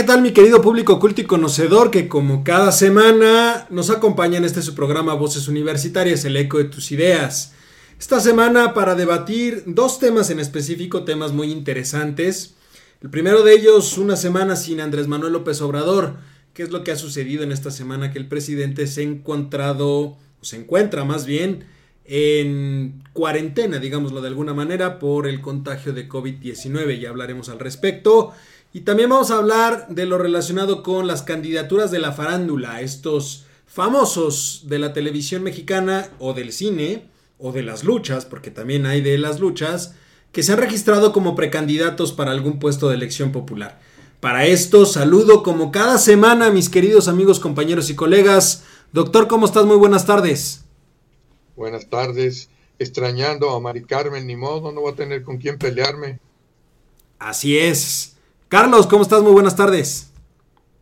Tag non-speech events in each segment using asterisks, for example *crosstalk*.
¿Qué tal mi querido público culto y conocedor que como cada semana nos acompaña en este su programa Voces Universitarias, el eco de tus ideas? Esta semana para debatir dos temas en específico, temas muy interesantes. El primero de ellos, una semana sin Andrés Manuel López Obrador. ¿Qué es lo que ha sucedido en esta semana? Que el presidente se ha encontrado, o se encuentra más bien, en cuarentena, digámoslo de alguna manera, por el contagio de COVID-19. Ya hablaremos al respecto. Y también vamos a hablar de lo relacionado con las candidaturas de la farándula, estos famosos de la televisión mexicana o del cine o de las luchas, porque también hay de las luchas, que se han registrado como precandidatos para algún puesto de elección popular. Para esto saludo como cada semana mis queridos amigos, compañeros y colegas. Doctor, ¿cómo estás? Muy buenas tardes. Buenas tardes. Extrañando a Mari Carmen, ni modo, no voy a tener con quién pelearme. Así es. Carlos, ¿cómo estás? Muy buenas tardes.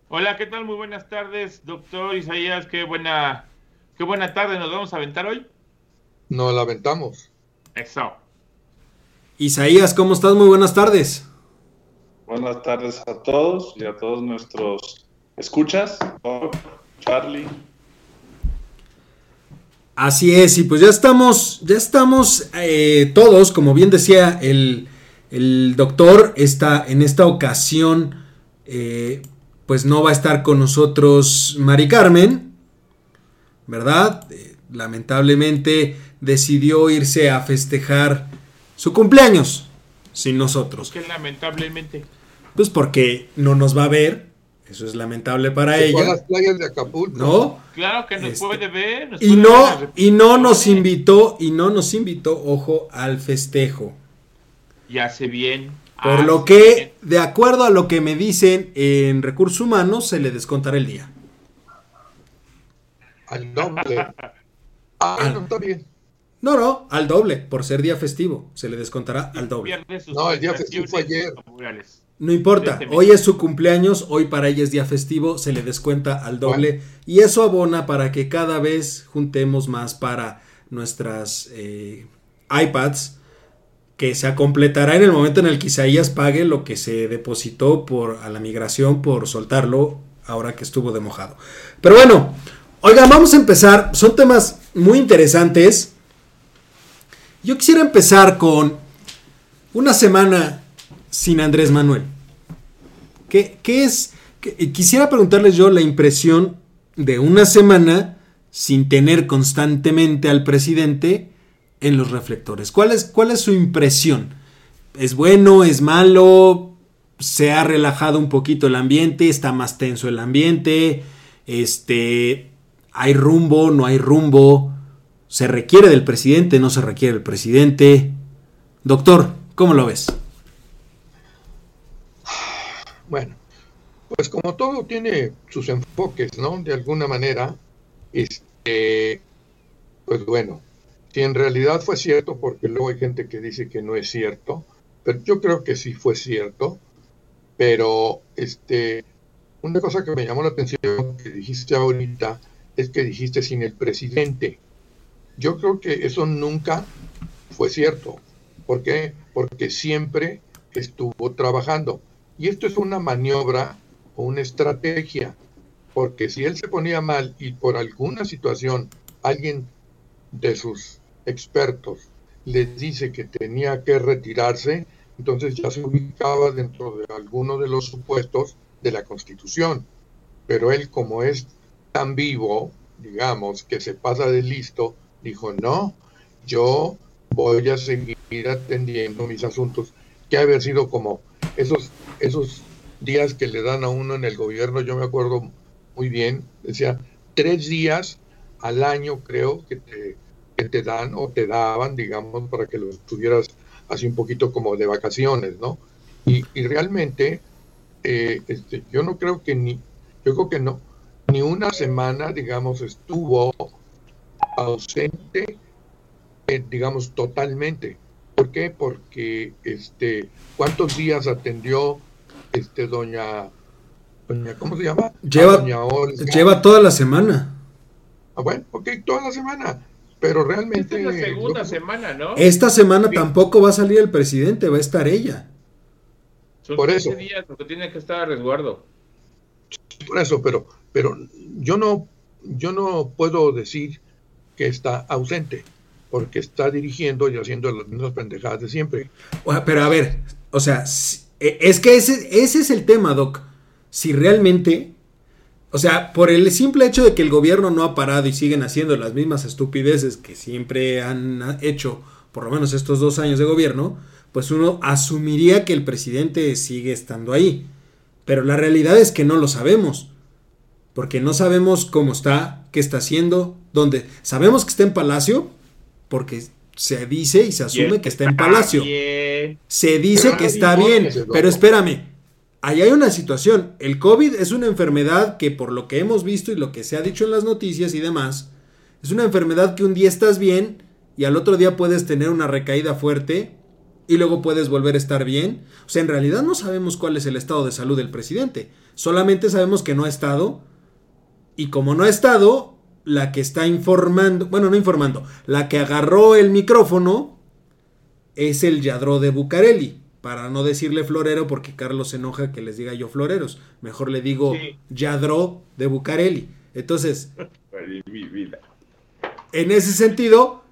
Hola, ¿qué tal? Muy buenas tardes, doctor Isaías. Qué buena, qué buena tarde nos vamos a aventar hoy. Nos la aventamos. Eso. Isaías, ¿cómo estás? Muy buenas tardes. Buenas tardes a todos y a todos nuestros escuchas. Charlie. Así es, y pues ya estamos, ya estamos eh, todos, como bien decía el, el doctor está en esta ocasión, eh, pues no va a estar con nosotros Mari Carmen, ¿verdad? Eh, lamentablemente decidió irse a festejar su cumpleaños sin nosotros. ¿Por qué lamentablemente? Pues porque no nos va a ver. Eso es lamentable para ella. las playas de Acapulco. ¿No? Claro que nos Este, puede ver. nos Y puede no, ver. y no nos invitó, y no nos invitó, ojo, al festejo. Y hace bien. Por hace lo que, de acuerdo a lo que me dicen en recursos humanos, se le descontará el día. Al doble. *laughs* Ah, no, está bien. No, no, al doble, por ser día festivo, se le descontará al doble. No, el día festivo fue ayer. No importa, hoy es su cumpleaños, hoy para ella es día festivo, se le descuenta al doble y eso abona para que cada vez juntemos más para nuestras eh, iPads que se completará en el momento en el que Isaías pague lo que se depositó por a la migración por soltarlo ahora que estuvo de mojado. Pero bueno, oigan, vamos a empezar, son temas muy interesantes. Yo quisiera empezar con una semana sin Andrés Manuel. ¿Qué, qué es? quisiera preguntarles yo la impresión de una semana sin tener constantemente al presidente en los reflectores. ¿Cuál es, cuál es su impresión? ¿Es bueno? ¿Es malo? ¿Se ha relajado un poquito el ambiente? ¿Está más tenso el ambiente? Este, ¿Hay rumbo? ¿No hay rumbo? ¿Se requiere del presidente? ¿No se requiere del presidente? Doctor, ¿cómo lo ves? Bueno, pues como todo tiene sus enfoques, ¿no? De alguna manera, este, pues bueno, si en realidad fue cierto, porque luego hay gente que dice que no es cierto, pero yo creo que sí fue cierto, pero este, una cosa que me llamó la atención que dijiste ahorita es que dijiste sin el presidente. Yo creo que eso nunca fue cierto. ¿Por qué? Porque siempre estuvo trabajando. Y esto es una maniobra o una estrategia, porque si él se ponía mal y por alguna situación alguien de sus expertos les dice que tenía que retirarse, entonces ya se ubicaba dentro de alguno de los supuestos de la Constitución. Pero él, como es tan vivo, digamos, que se pasa de listo, dijo, no, yo voy a seguir atendiendo mis asuntos, que ha haber sido como esos, esos días que le dan a uno en el gobierno, yo me acuerdo muy bien, decía, tres días al año creo que te, que te dan o te daban, digamos, para que lo estuvieras así un poquito como de vacaciones, ¿no? Y, y realmente, eh, este, yo no creo que ni, yo creo que no, ni una semana, digamos, estuvo ausente digamos, totalmente. ¿Por qué? Porque, este, ¿cuántos días atendió, este, doña, doña ¿cómo se llama? Lleva, doña Olga. lleva toda la semana. Ah, bueno, ok, toda la semana. Pero Esta realmente. es la segunda semana, ¿no? Esta semana Sí. tampoco va a salir el presidente, va a estar ella. Son por 15 eso. días porque tiene que estar a resguardo. Por eso, pero, pero yo no, yo no puedo decir que está ausente, porque está dirigiendo y haciendo las mismas pendejadas de siempre. O sea, Pero a ver, o sea, e- es que ese, ese es el tema, Doc. Si realmente, o sea, por el simple hecho de que el gobierno no ha parado y siguen haciendo las mismas estupideces que siempre han hecho, por lo menos estos dos años de gobierno, pues uno asumiría que el presidente sigue estando ahí. Pero la realidad es que no lo sabemos. Porque no sabemos cómo está, qué está haciendo, dónde. Sabemos que está en Palacio, porque se dice y se asume que está en Palacio. Se dice que está bien, pero espérame. Ahí hay una situación. El COVID es una enfermedad que por lo que hemos visto y lo que se ha dicho en las noticias y demás, es una enfermedad que un día estás bien y al otro día puedes tener una recaída fuerte y luego puedes volver a estar bien. O sea, en realidad no sabemos cuál es el estado de salud del presidente. Solamente sabemos que no ha estado y como no ha estado, la que está informando, bueno, no informando, la que agarró el micrófono es el Yadro de Bucareli. Para no decirle florero porque Carlos se enoja que les diga yo floreros. Mejor le digo Sí. Yadro de Bucareli. Entonces, Ay, mi vida. en ese sentido,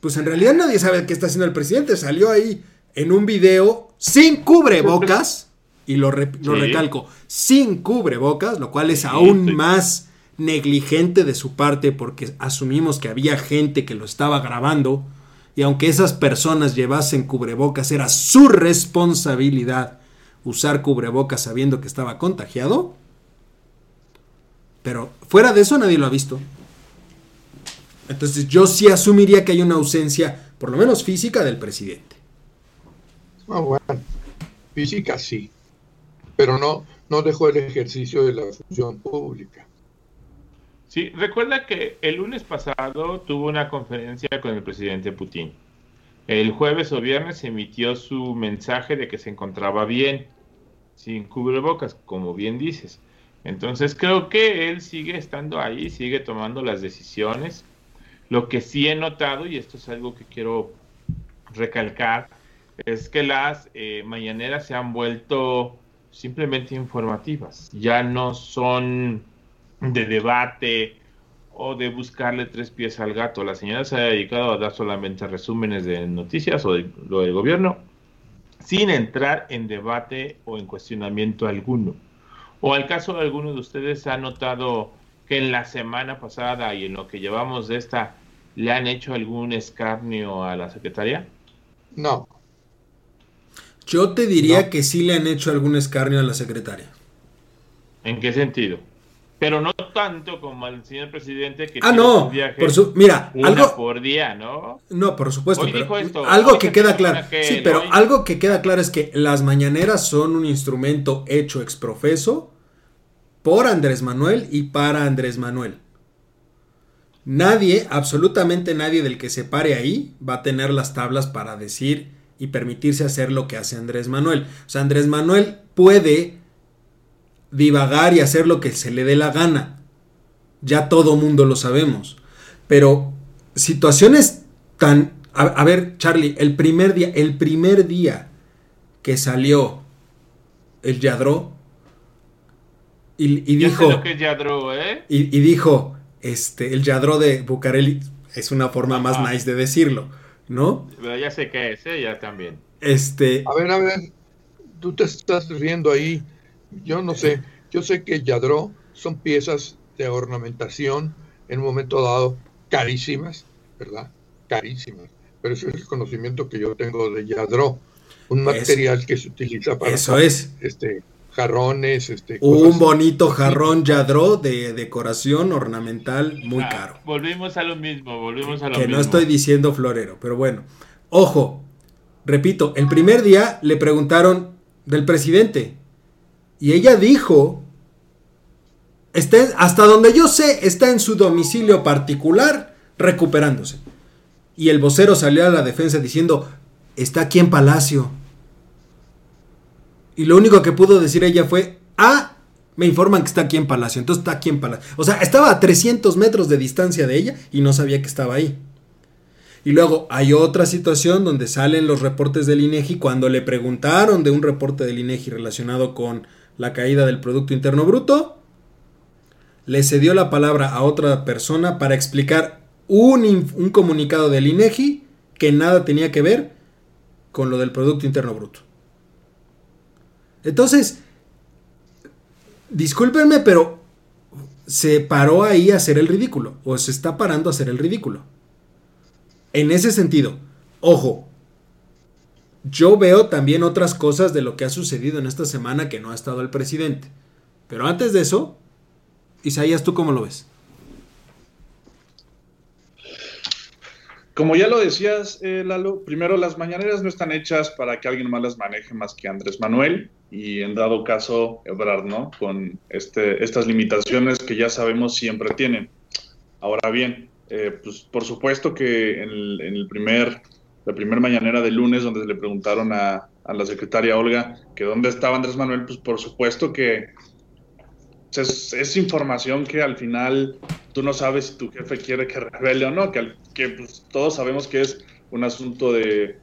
pues en realidad nadie sabe qué está haciendo el presidente. Salió ahí en un video sin cubrebocas, y lo, re- lo Sí. recalco, sin cubrebocas, lo cual es Sí, aún sí. más negligente de su parte porque asumimos que había gente que lo estaba grabando y aunque esas personas llevasen cubrebocas era su responsabilidad usar cubrebocas sabiendo que estaba contagiado. Pero fuera de eso nadie lo ha visto. Entonces yo sí asumiría que hay una ausencia, por lo menos física, del presidente. Ah, bueno, física sí, pero no, no dejó el ejercicio de la función pública. Sí, recuerda que el lunes pasado tuvo una conferencia con el presidente Putin. El jueves o viernes emitió su mensaje de que se encontraba bien, sin cubrebocas, como bien dices. Entonces creo que él sigue estando ahí, sigue tomando las decisiones. Lo que sí he notado, y esto es algo que quiero recalcar, es que las eh, mañaneras se han vuelto simplemente informativas. Ya no son de debate o de buscarle tres pies al gato. La señora se ha dedicado a dar solamente resúmenes de noticias o de lo del gobierno sin entrar en debate o en cuestionamiento alguno. O al caso de alguno de ustedes ha notado que en la semana pasada y en lo que llevamos de esta le han hecho algún escarnio a la secretaria? No, Yo te diría No. que sí le han hecho algún escarnio a la secretaria. ¿En qué sentido? Pero no tanto como al señor presidente que Ah, no. sus viajes Por su, mira, una algo, por día, ¿no? No, por supuesto. Hoy pero dijo esto, algo que queda claro. sí, pero algo que queda claro es que las mañaneras son un instrumento hecho exprofeso por Andrés Manuel y para Andrés Manuel. Nadie, absolutamente nadie del que se pare ahí va a tener las tablas para decir y permitirse hacer lo que hace Andrés Manuel. O sea, Andrés Manuel puede divagar y hacer lo que se le dé la gana. Ya todo mundo lo sabemos. Pero situaciones tan... A, a ver, Charlie, el primer día, el primer día que salió el Yadro y, dijo... sé lo que es Yadro, ¿eh? Y, y dijo, este, el Yadro de Bucareli es una forma más nice de decirlo, ¿no? Pero ya sé qué es, ¿eh? Ya también. Este, a ver, a ver, tú te estás riendo ahí. Yo no sé, yo sé que Yadro son piezas de ornamentación en un momento dado carísimas, ¿verdad? Carísimas. Pero ese es el conocimiento que yo tengo de Yadro, un Es- material que se utiliza para eso es. este jarrones, este Un cosas- bonito jarrón Yadro de decoración ornamental muy Ah, caro. Volvimos a lo mismo, volvimos a lo Que mismo. no estoy diciendo florero, pero bueno. Ojo, repito, el primer día le preguntaron del presidente y ella dijo, está hasta donde yo sé, está en su domicilio particular recuperándose. Y el vocero salió a la defensa diciendo, está aquí en Palacio. Y lo único que pudo decir ella fue, ah, me informan que está aquí en Palacio, entonces está aquí en Palacio. O sea, estaba a 300 metros de distancia de ella y no sabía que estaba ahí. Y luego hay otra situación donde salen los reportes del INEGI cuando le preguntaron de un reporte del INEGI relacionado con la caída del Producto Interno Bruto, le cedió la palabra a otra persona para explicar un, un comunicado del INEGI que nada tenía que ver con lo del Producto Interno Bruto. Entonces, discúlpenme, pero se paró ahí a hacer el ridículo, o se está parando a hacer el ridículo. En ese sentido, ojo, yo veo también otras cosas de lo que ha sucedido en esta semana que no ha estado el presidente. Pero antes de eso, Isaías, ¿tú cómo lo ves? Como ya lo decías, eh, Lalo, primero las mañaneras no están hechas para que alguien más las maneje más que Andrés Manuel y en dado caso Ebrard, ¿no? Con este, estas limitaciones que ya sabemos siempre tienen. Ahora bien, eh, pues por supuesto que en el, primer, la primera mañanera del lunes donde le preguntaron a, a, la secretaria Olga que dónde estaba Andrés Manuel, pues por supuesto que es, información que al final tú no sabes si tu jefe quiere que revele o no, que, que pues, todos sabemos que es un asunto de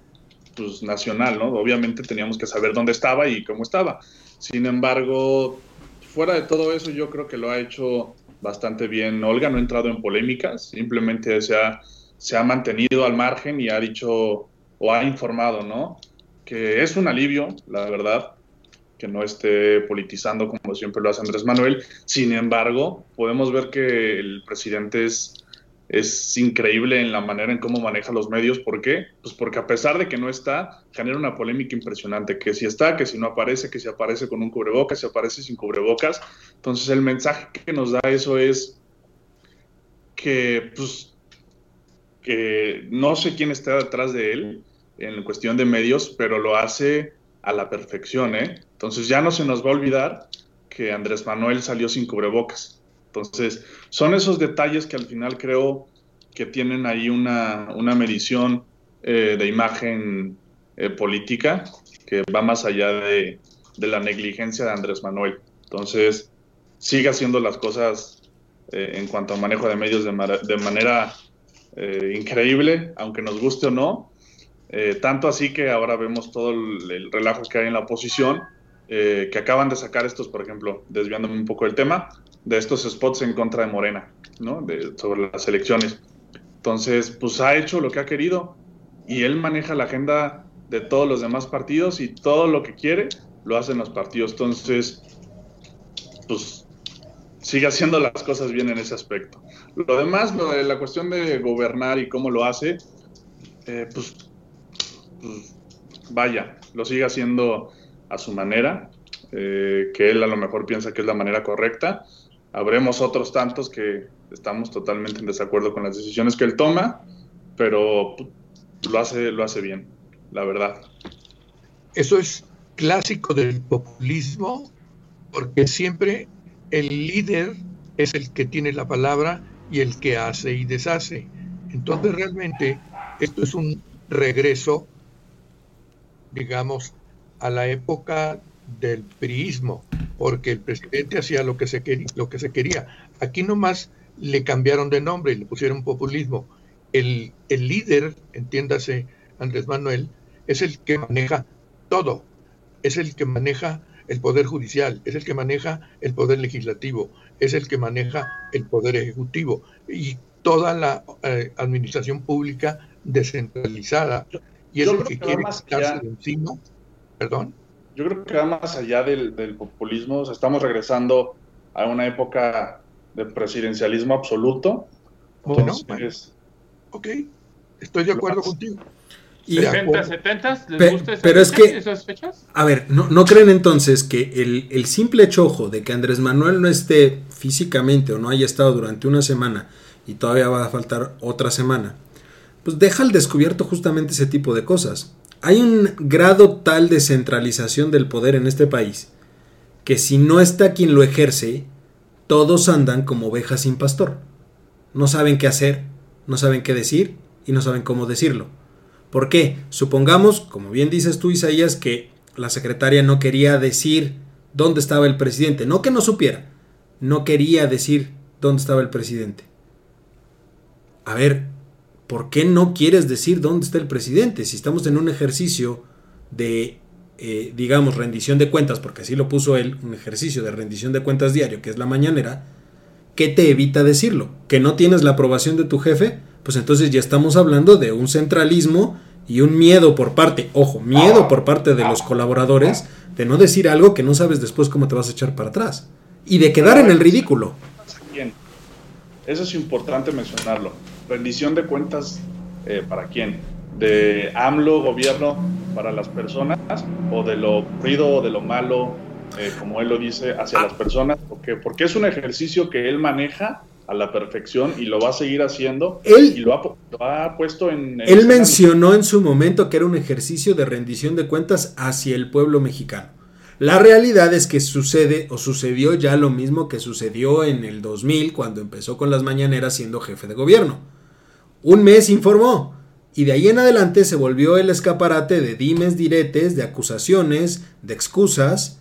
pues, nacional, ¿no? Obviamente teníamos que saber dónde estaba y cómo estaba. Sin embargo, fuera de todo eso, yo creo que lo ha hecho bastante bien. Olga no ha entrado en polémicas, simplemente se ha, se ha mantenido al margen y ha dicho o ha informado, ¿no? Que es un alivio, la verdad, que no esté politizando como siempre lo hace Andrés Manuel. Sin embargo, podemos ver que el presidente es, es increíble en la manera en cómo maneja los medios. ¿Por qué? Pues porque a pesar de que no está, genera una polémica impresionante. Que si está, que si no aparece, que si aparece con un cubrebocas, si aparece sin cubrebocas. Entonces el mensaje que nos da eso es que, pues, que no sé quién está detrás de él en cuestión de medios, pero lo hace a la perfección, ¿eh? Entonces ya no se nos va a olvidar que Andrés Manuel salió sin cubrebocas. Entonces, son esos detalles que al final creo que tienen ahí una, medición eh, de imagen eh, política que va más allá de, la negligencia de Andrés Manuel. Entonces, sigue haciendo las cosas eh, en cuanto a manejo de medios de, de manera increíble, aunque nos guste o no, eh, tanto así que ahora vemos todo el, relajo que hay en la oposición, eh, que acaban de sacar estos, por ejemplo, desviándome un poco del tema, de estos spots en contra de Morena, ¿no? sobre las elecciones. Entonces, pues ha hecho lo que ha querido y él maneja la agenda de todos los demás partidos y todo lo que quiere lo hacen los partidos. Entonces, pues sigue haciendo las cosas bien en ese aspecto. Lo demás, lo de la cuestión de gobernar y cómo lo hace, eh, pues pues, vaya, lo sigue haciendo a su manera, eh, que él a lo mejor piensa que es la manera correcta. Habremos otros tantos que estamos totalmente en desacuerdo con las decisiones que él toma, pero lo hace, lo hace bien, la verdad. Eso es clásico del populismo, porque siempre el líder es el que tiene la palabra y el que hace y deshace. Entonces realmente esto es un regreso digamos, a la época del priismo, porque el presidente hacía lo que se quería, lo que se. Aquí nomás le cambiaron de nombre y le pusieron populismo. El, el líder, entiéndase Andrés Manuel, es el que maneja todo, es el que maneja el poder judicial, es el que maneja el poder legislativo, es el que maneja el poder ejecutivo y toda la eh, administración pública descentralizada y es que, quiere quitarse de encima. Perdón. Yo creo que va más allá del, populismo. estamos regresando a una época de presidencialismo absoluto. Entonces, ok, estoy de acuerdo contigo. Y 70, 70, ¿les gusta pero es que, esas fechas? A ver, ¿no, ¿no creen entonces que el, el, simple chojo de que Andrés Manuel no esté físicamente o no haya estado durante una semana y todavía va a faltar otra semana, pues deja al descubierto justamente ese tipo de cosas. Hay un grado tal de centralización del poder en este país que si no está quien lo ejerce, todos andan como ovejas sin pastor. No saben qué hacer, no saben qué decir y no saben cómo decirlo. ¿Por qué? Supongamos, como bien dices tú, Isaías, que la secretaria no quería decir dónde estaba el presidente. No que no supiera, no quería decir dónde estaba el presidente. A ver, ¿por qué no quieres decir dónde está el presidente? Si estamos en un ejercicio de, eh, digamos, rendición de cuentas, porque así lo puso él, un ejercicio de rendición de cuentas diario, que es la mañanera, ¿qué te evita decirlo? ¿Que no tienes la aprobación de tu jefe? Pues entonces ya estamos hablando de un centralismo y un miedo por parte, ojo, miedo por parte de los colaboradores de no decir algo que no sabes después cómo te vas a echar para atrás y de quedar en el ridículo. Eso es importante mencionarlo. Rendición de cuentas, eh, ¿para quién? ¿De AMLO, gobierno, para las personas? ¿O de lo ruido o de lo malo, eh, como él lo dice, hacia las personas? Porque, porque es un ejercicio que él maneja a la perfección y lo va a seguir haciendo. Él, y lo ha, puesto en... él mencionó en su momento que era un ejercicio de rendición de cuentas hacia el pueblo mexicano. La realidad es que sucede o sucedió ya lo mismo que sucedió en el 2000 cuando empezó con las mañaneras siendo jefe de gobierno. Un mes informó y de ahí en adelante se volvió el escaparate de dimes, diretes, de acusaciones, de excusas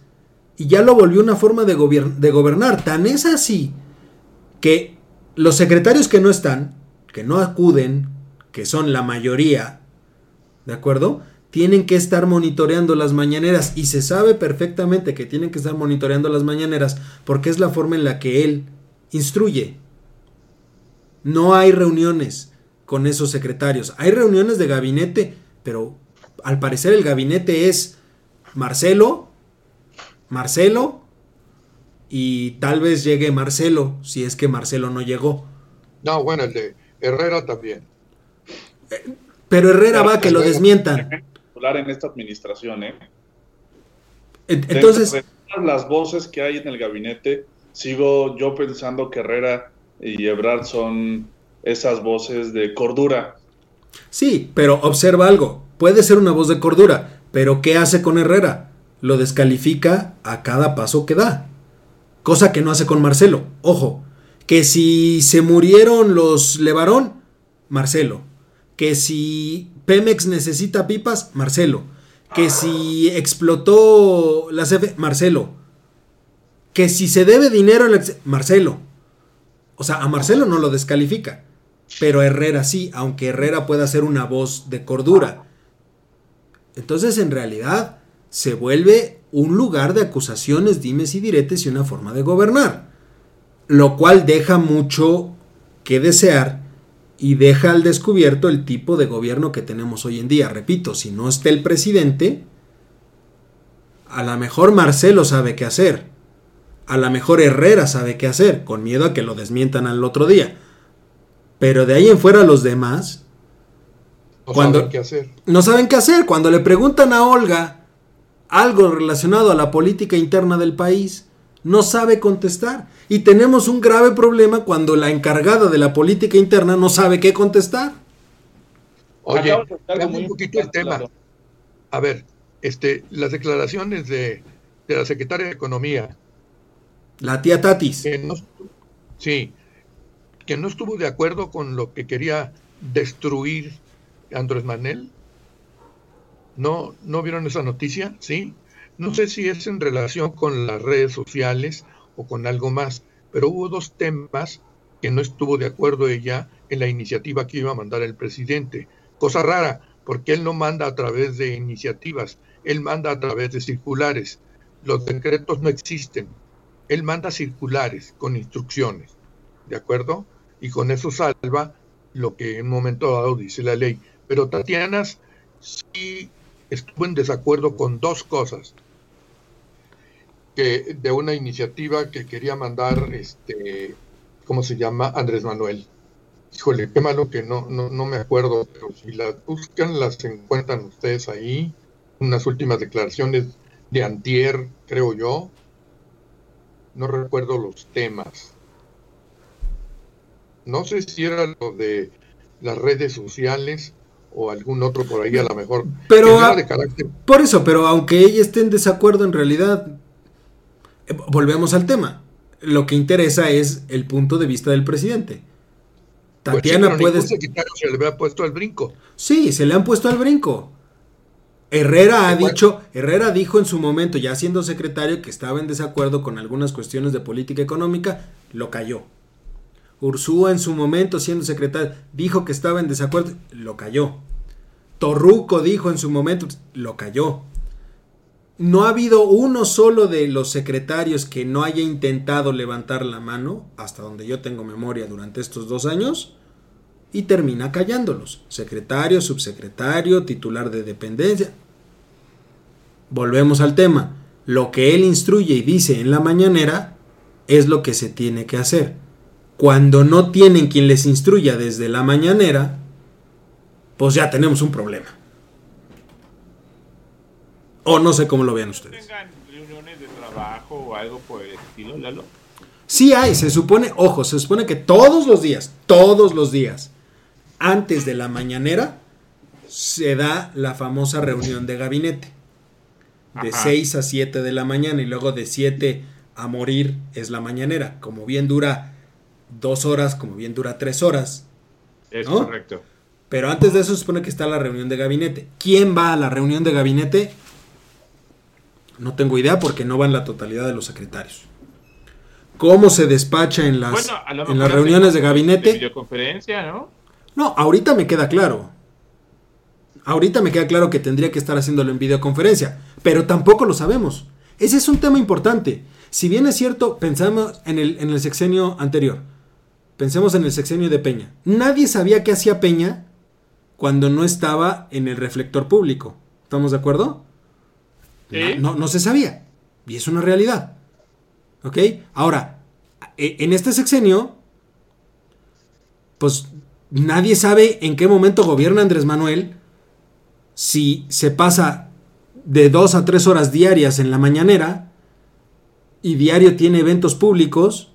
y ya lo volvió una forma de, de gobernar. Tan es así que los secretarios que no están, que no acuden, que son la mayoría, ¿de acuerdo? Tienen que estar monitoreando las mañaneras y se sabe perfectamente que tienen que estar monitoreando las mañaneras porque es la forma en la que él instruye. No hay reuniones con esos secretarios. Hay reuniones de gabinete, pero al parecer el gabinete es Marcelo, Marcelo, y tal vez llegue Marcelo, si es que Marcelo no llegó. No, bueno, el de Herrera también. pero Herrera va a que lo desmientan. En esta administración, ¿eh? Entonces. las voces que hay en el gabinete, sigo yo pensando que Herrera y Ebrard son esas voces de cordura. Sí, pero observa algo. Puede ser una voz de cordura, pero ¿qué hace con Herrera? Lo descalifica a cada paso que da cosa que no hace con Marcelo. Ojo, que si se murieron los Levarón, Marcelo. Que si Pemex necesita pipas, Marcelo. Que si explotó la CFE, Marcelo. Que si se debe dinero, Marcelo. O sea, a Marcelo no lo descalifica. Pero Herrera sí, aunque Herrera pueda ser una voz de cordura. Entonces, en realidad, se vuelve un lugar de acusaciones, dimes y diretes y una forma de gobernar. Lo cual deja mucho que desear y deja al descubierto el tipo de gobierno que tenemos hoy en día. Repito, si no está el presidente, a lo mejor Marcelo sabe qué hacer. A lo mejor Herrera sabe qué hacer, con miedo a que lo desmientan al otro día. Pero de ahí en fuera los demás... No saben qué hacer. No saben qué hacer. Cuando le preguntan a Olga algo relacionado a la política interna del país, no sabe contestar. Y tenemos un grave problema cuando la encargada de la política interna no sabe qué contestar. Oye, un poquito el tema. A ver, este, las declaraciones de, la secretaria de Economía. La tía Tatis. sí, que no estuvo de acuerdo con lo que quería destruir Andrés Manuel. ¿No, ¿No vieron esa noticia? Sí. No sé si es en relación con las redes sociales o con algo más, pero hubo dos temas que no estuvo de acuerdo ella en la iniciativa que iba a mandar el presidente. Cosa rara, porque él no manda a través de iniciativas, él manda a través de circulares. Los decretos no existen. Él manda circulares con instrucciones, ¿de acuerdo? Y con eso salva lo que en un momento dado dice la ley. Pero Tatiana sí estuvo en desacuerdo con dos cosas que de una iniciativa que quería mandar este ¿cómo se llama? Andrés Manuel. Híjole, qué malo que no, no, no me acuerdo, pero si las buscan, las encuentran ustedes ahí. Unas últimas declaraciones de Antier, creo yo. No recuerdo los temas. No sé si era lo de las redes sociales o algún otro por ahí a lo mejor. Pero por eso, pero aunque ella esté en desacuerdo en realidad, eh, volvemos al tema. Lo que interesa es el punto de vista del presidente. Tatiana pues sí, puede. secretario se le había puesto al brinco. Sí, se le han puesto al brinco. Herrera ha dicho, Herrera dijo en su momento, ya siendo secretario, que estaba en desacuerdo con algunas cuestiones de política económica, lo cayó. Ursúa en su momento, siendo secretario, dijo que estaba en desacuerdo, lo cayó. Torruco dijo en su momento, lo cayó. No ha habido uno solo de los secretarios que no haya intentado levantar la mano, hasta donde yo tengo memoria durante estos dos años, y termina callándolos. Secretario, subsecretario, titular de dependencia. Volvemos al tema. Lo que él instruye y dice en la mañanera es lo que se tiene que hacer. Cuando no tienen quien les instruya desde la mañanera, pues ya tenemos un problema. O no sé cómo lo vean ustedes. ¿Tengan reuniones de trabajo o algo por el estilo, Lalo? Sí hay, se supone, ojo, se supone que todos los días, todos los días, antes de la mañanera, se da la famosa reunión de gabinete. De Ajá. 6 a 7 de la mañana y luego de 7 a morir es la mañanera. Como bien dura dos horas, como bien dura tres horas. Es ¿No? correcto. Pero antes de eso se supone que está la reunión de gabinete. ¿Quién va a la reunión de gabinete? No tengo idea porque no van la totalidad de los secretarios. ¿Cómo se despacha en las, Bueno, en las reuniones de De gabinete? videoconferencia, ¿no? No, ahorita me queda claro. Ahorita me queda claro que tendría que estar haciéndolo en videoconferencia, pero tampoco lo sabemos. Ese es un tema importante. Si bien es cierto, pensamos en el, en el sexenio anterior, pensemos en el sexenio de Peña. Nadie sabía qué hacía Peña cuando no estaba en el reflector público. ¿Estamos de acuerdo? No, no, no se sabía. Y es una realidad. ¿Ok? Ahora, e- en este sexenio, pues nadie sabe en qué momento gobierna Andrés Manuel si se pasa de dos a tres horas diarias en la mañanera y diario tiene eventos públicos.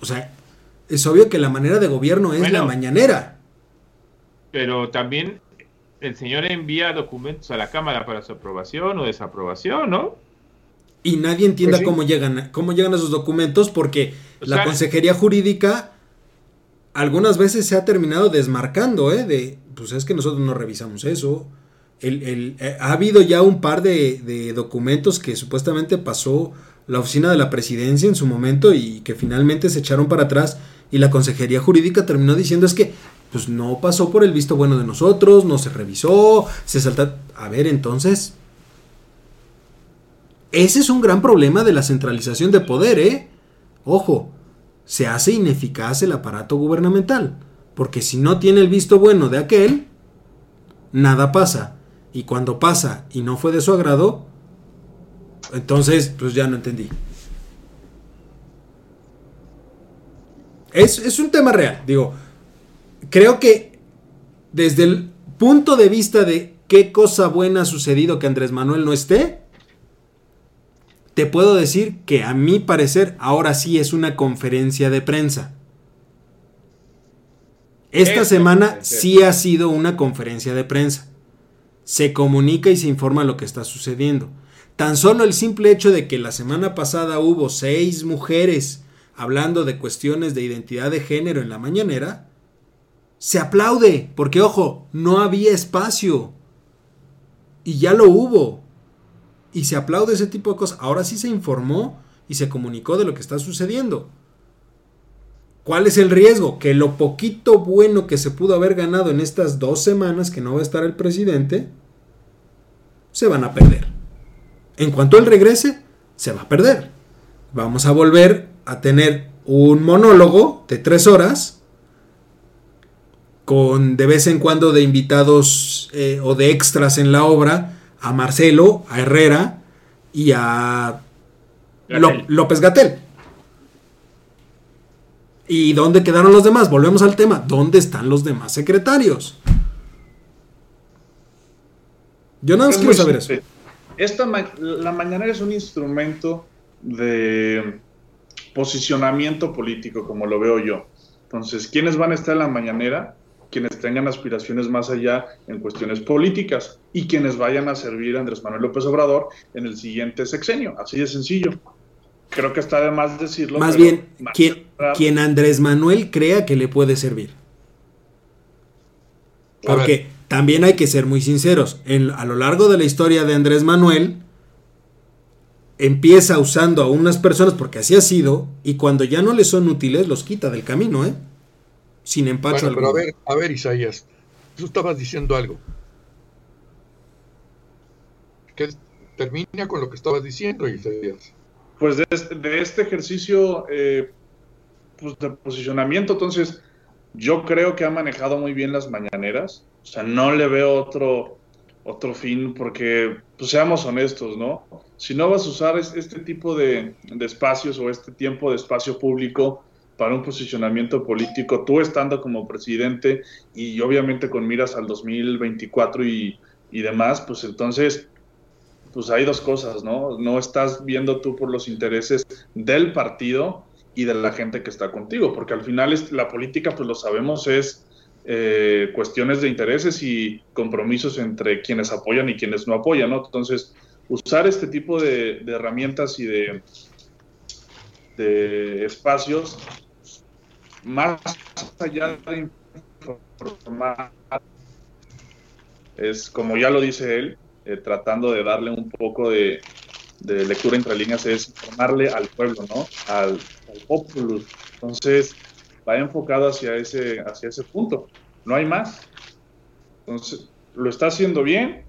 O sea, es obvio que la manera de gobierno es Bueno. la mañanera. Pero también el señor envía documentos a la Cámara para su aprobación o desaprobación, ¿no? Y nadie entienda Pues sí. cómo llegan, cómo llegan esos documentos porque O la sea- consejería jurídica algunas veces se ha terminado desmarcando, ¿eh? De, pues es que nosotros no revisamos eso. El- el- eh, ha habido ya un par de, de documentos que supuestamente pasó la oficina de la presidencia en su momento y que finalmente se echaron para atrás y la consejería jurídica terminó diciendo es que pues no pasó por el visto bueno de nosotros, no se revisó, se salta... A ver, entonces, ese es un gran problema de la centralización de poder, ¿eh? Ojo, se hace ineficaz el aparato gubernamental, porque si no tiene el visto bueno de aquel, nada pasa. Y cuando pasa y no fue de su agrado, entonces, pues ya no entendí. Es, es un tema real, digo, creo que desde el punto de vista de qué cosa buena ha sucedido que Andrés Manuel no esté, te puedo decir que a mi parecer ahora sí es una conferencia de prensa. Esta Eso semana sí ha sido una conferencia de prensa. Se comunica y se informa lo que está sucediendo. Tan solo el simple hecho de que la semana pasada hubo seis mujeres hablando de cuestiones de identidad de género en la mañanera, se aplaude, porque ojo, no había espacio. Y ya lo hubo. Y se aplaude ese tipo de cosas. Ahora sí se informó y se comunicó de lo que está sucediendo. ¿Cuál es el riesgo? Que lo poquito bueno que se pudo haber ganado en estas dos semanas que no va a estar el presidente, se van a perder. En cuanto él regrese, se va a perder. Vamos a volver a tener un monólogo de tres horas con de vez en cuando de invitados eh, o de extras en la obra a Marcelo, a Herrera y a. López Gatel. ¿Y dónde quedaron los demás? Volvemos al tema. ¿Dónde están los demás secretarios? Yo nada más Es quiero saber eso. Esta ma- la mañanera es un instrumento de posicionamiento político, como lo veo yo. Entonces, ¿quiénes van a estar en la mañanera? Quienes tengan aspiraciones más allá en cuestiones políticas y quienes vayan a servir a Andrés Manuel López Obrador en el siguiente sexenio. Así de sencillo. Creo que está de más decirlo. Más bien, más quien, centrado- quien Andrés Manuel crea que le puede servir. Porque también hay que ser muy sinceros. a lo largo de la historia de Andrés Manuel, empieza usando a unas personas, porque así ha sido, y cuando ya no le son útiles, los quita del camino, ¿eh? Sin empacho bueno, Pero a ver, a ver, Isaías, tú estabas diciendo algo. Que termina con lo que estabas diciendo, Isaías. Pues de este, ejercicio eh, pues de posicionamiento, entonces, yo creo que ha manejado muy bien las mañaneras. O sea, no le veo otro, otro fin porque, pues seamos honestos, ¿no? Si no vas a usar este tipo de, espacios o este tiempo de espacio público para un posicionamiento político, tú estando como presidente y obviamente con miras al 2024 y, y demás, pues entonces, pues hay dos cosas, ¿no? No estás viendo tú por los intereses del partido y de la gente que está contigo, porque al final es, la política, pues lo sabemos, es eh, cuestiones de intereses y compromisos entre quienes apoyan y quienes no apoyan, ¿no? Entonces, usar este tipo de, herramientas y de, espacios más allá de informar, es como ya lo dice él, eh, tratando de darle un poco de, lectura entre líneas es informarle al pueblo, ¿no? Al, al Entonces, va enfocado hacia ese, hacia ese punto. No hay más. Entonces, lo está haciendo bien.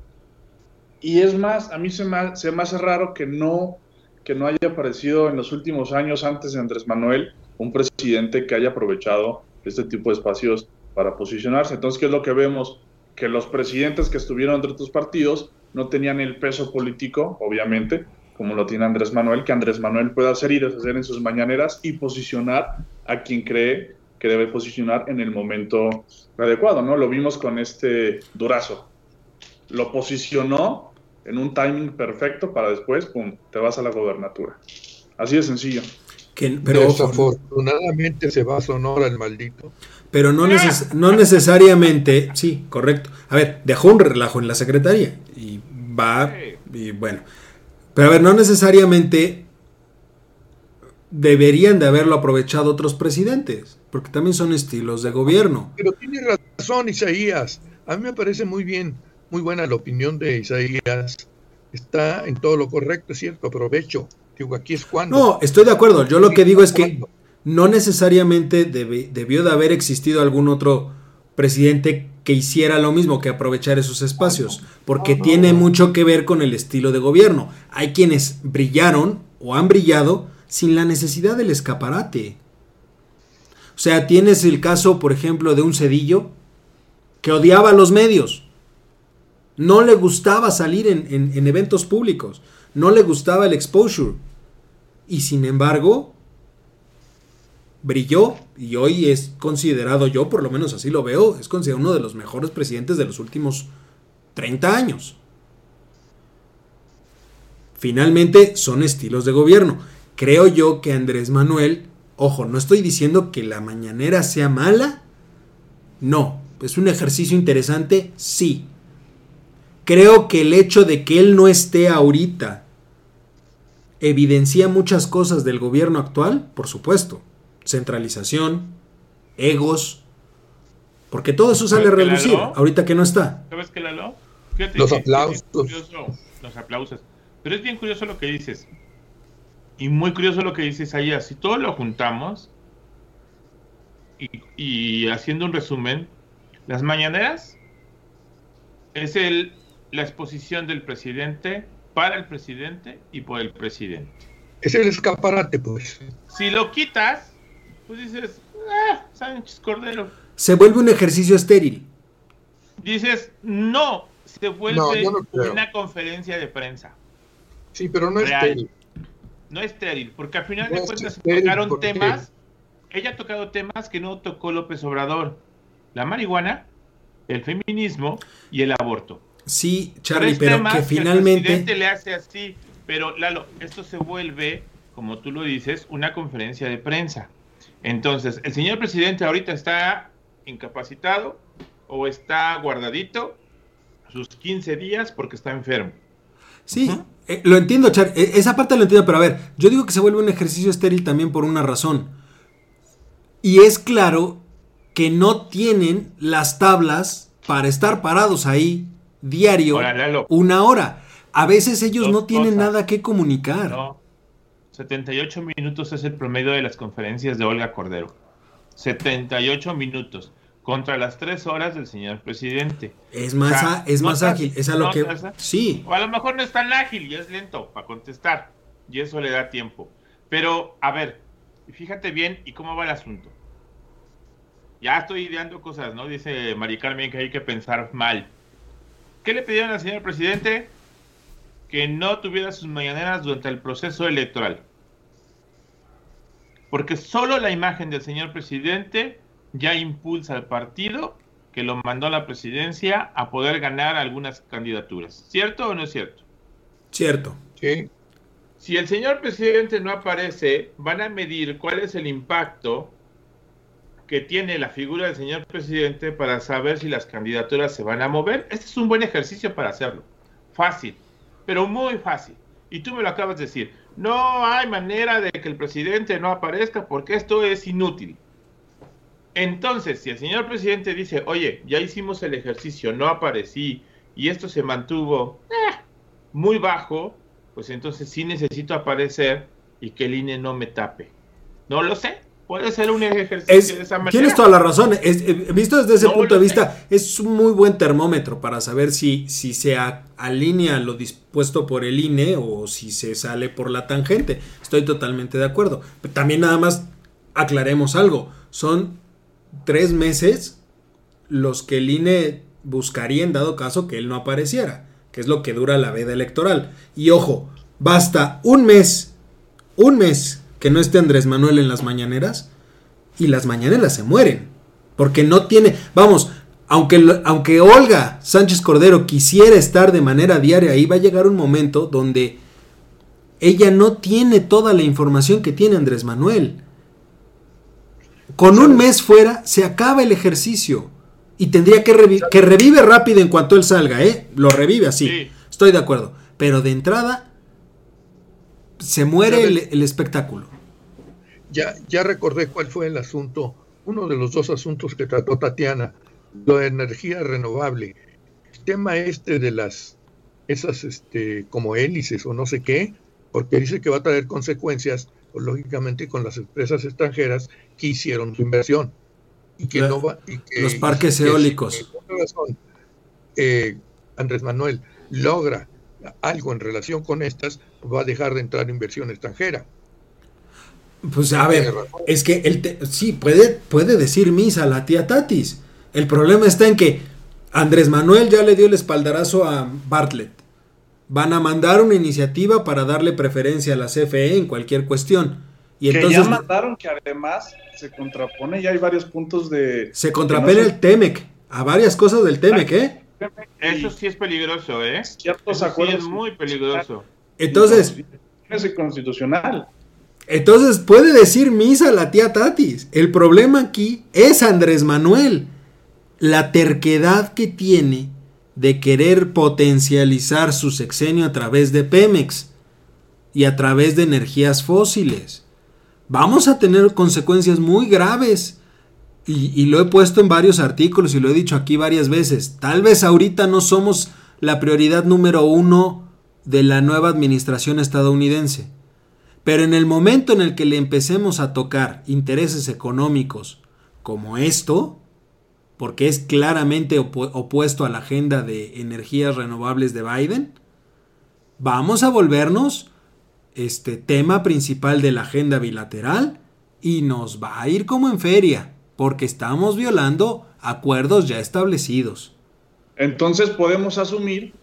Y es más, a mí se me, se me hace raro que no, que no haya aparecido en los últimos años, antes de Andrés Manuel, un presidente que haya aprovechado este tipo de espacios para posicionarse. Entonces, ¿qué es lo que vemos? Que los presidentes que estuvieron entre otros partidos no tenían el peso político, obviamente, como lo tiene Andrés Manuel, que Andrés Manuel pueda hacer y deshacer en sus mañaneras y posicionar a quien cree que debe posicionar en el momento adecuado, ¿no? Lo vimos con este Durazo. Lo posicionó en un timing perfecto para después, pum, te vas a la gobernatura. Así de sencillo. pero Desafortunadamente se va a Sonora el maldito. Pero no, no necesariamente, sí, correcto. A ver, dejó un relajo en la secretaría y va, y bueno, pero a ver, no necesariamente deberían de haberlo aprovechado otros presidentes, porque también son estilos de gobierno. Pero tiene razón Isaías. A mí me parece muy bien, muy buena la opinión de Isaías. Está en todo lo correcto, es cierto, aprovecho. Digo, aquí es cuando. No, estoy de acuerdo. Yo lo que digo es que no necesariamente debió de haber existido algún otro presidente que hiciera lo mismo, que aprovechar esos espacios, porque tiene mucho que ver con el estilo de gobierno. Hay quienes brillaron o han brillado sin la necesidad del escaparate. O sea, tienes el caso, por ejemplo, de un cedillo que odiaba a los medios. No le gustaba salir en, en eventos públicos. No le gustaba el exposure. Y sin embargo, brilló y hoy es considerado, yo por lo menos así lo veo, es considerado uno de los mejores presidentes de los últimos 30 años. Finalmente son estilos de gobierno. Creo yo que Andrés Manuel, ojo, no estoy diciendo que la mañanera sea mala, no, es un ejercicio interesante, sí. Creo que el hecho de que él no esté ahorita evidencia muchas cosas del gobierno actual, por supuesto centralización, egos, porque todo eso sale a reducir, ahorita que no está. ¿Sabes qué, Lalo? los aplausos. los aplausos. Pero es bien curioso lo que dices. Y muy curioso lo que dices allá. Si todo lo juntamos y, haciendo un resumen, las mañaneras es el, la exposición del presidente para el presidente y por el presidente. Es el escaparate, pues. Si lo quitas, pues dices, ah, Sánchez Cordero. Se vuelve un ejercicio estéril. Dices, no, se vuelve una conferencia de prensa. Sí, pero no es estéril. No es estéril, porque al final de cuentas tocaron temas, ella ha tocado temas que no tocó López Obrador. La marihuana, el feminismo y el aborto. Sí, Charlie, pero que finalmente... el presidente le hace así, pero Lalo, esto se vuelve, como tú lo dices, una conferencia de prensa. Entonces, el señor presidente ahorita está incapacitado o está guardadito sus 15 días porque está enfermo. Sí, eh, lo entiendo, Char. Eh, esa parte lo entiendo, pero a ver, yo digo que se vuelve un ejercicio estéril también por una razón. Y es claro que no tienen las tablas para estar parados ahí diario una hora. A veces ellos no tienen nada que comunicar. No. 78 minutos es el promedio de las conferencias de Olga Cordero. 78 minutos contra las 3 horas del señor presidente. Es más, es más ágil, es a lo que... Sí. O a lo mejor no es tan ágil y es lento para contestar. Y eso le da tiempo. Pero, a ver, fíjate bien y cómo va el asunto. Ya estoy ideando cosas, ¿no? Dice Mari Carmen que hay que pensar mal. ¿Qué le pidieron al señor presidente? Que no tuviera sus mañaneras durante el proceso electoral. Porque solo la imagen del señor presidente ya impulsa al partido que lo mandó a la presidencia a poder ganar algunas candidaturas. ¿Cierto o no es cierto? Cierto. Sí. Si el señor presidente no aparece, van a medir cuál es el impacto que tiene la figura del señor presidente para saber si las candidaturas se van a mover. Este es un buen ejercicio para hacerlo. Fácil, pero muy fácil. Y tú me lo acabas de decir. No hay manera de que el presidente no aparezca porque esto es inútil. Entonces, si el señor presidente dice, oye, ya hicimos el ejercicio, no aparecí y esto se mantuvo eh, muy bajo, pues entonces sí necesito aparecer y que el INE no me tape. No lo sé, puede ser un ejercicio de esa manera. Tienes toda la razón. Eh, visto desde ese punto de vista, es un muy buen termómetro para saber si, si se alinea lo dispuesto por el INE o si se sale por la tangente. Estoy totalmente de acuerdo. Pero también nada más aclaremos algo. Son tres meses los que el INE buscaría en dado caso que él no apareciera, que es lo que dura la veda electoral. Y ojo, basta un mes, un mes que no esté Andrés Manuel en las mañaneras y las mañaneras se mueren. Porque no tiene, vamos, aunque, aunque Olga Sánchez Cordero quisiera estar de manera diaria, ahí va a llegar un momento donde ella no tiene toda la información que tiene Andrés Manuel. Con un mes fuera se acaba el ejercicio y tendría que, que revive rápido en cuanto él salga, ¿eh? Lo revive así. Estoy de acuerdo. Pero de entrada se muere el, espectáculo. Ya, ya recordé cuál fue el asunto, uno de los dos asuntos que trató Tatiana, de energía renovable. El tema este de las, esas este, como hélices o no sé qué, porque dice que va a traer consecuencias lógicamente con las empresas extranjeras que hicieron su inversión. Y que no va, los parques eólicos. Eh, Andrés Manuel logra algo en relación con estas, va a dejar de entrar inversión extranjera. Pues a ver, es que él sí, puede, puede decir misa la tía Tatis. El problema está en que Andrés Manuel ya le dio el espaldarazo a Bartlett van a mandar una iniciativa para darle preferencia a la CFE en cualquier cuestión. Y que entonces, ya mandaron que además se contrapone, ya hay varios puntos de... Se contrapone el TEMEC, a varias cosas del TEMEC, ¿eh? Eso sí es peligroso, ¿eh? Ciertos acuerdos. es muy peligroso. Entonces... Es constitucional. Entonces puede decir misa la tía Tatis. El problema aquí es Andrés Manuel. La terquedad que tiene de querer potencializar su sexenio a través de Pemex y a través de energías fósiles. Vamos a tener consecuencias muy graves. Y, lo he puesto en varios artículos y lo he dicho aquí varias veces. Tal vez ahorita no somos la prioridad número uno de la nueva administración estadounidense. Pero en el momento en el que le empecemos a tocar intereses económicos como esto, porque es claramente opuesto a la agenda de energías renovables de Biden, vamos a volvernos este tema principal de la agenda bilateral y nos va a ir como en feria, porque estamos violando acuerdos ya establecidos. Entonces podemos asumir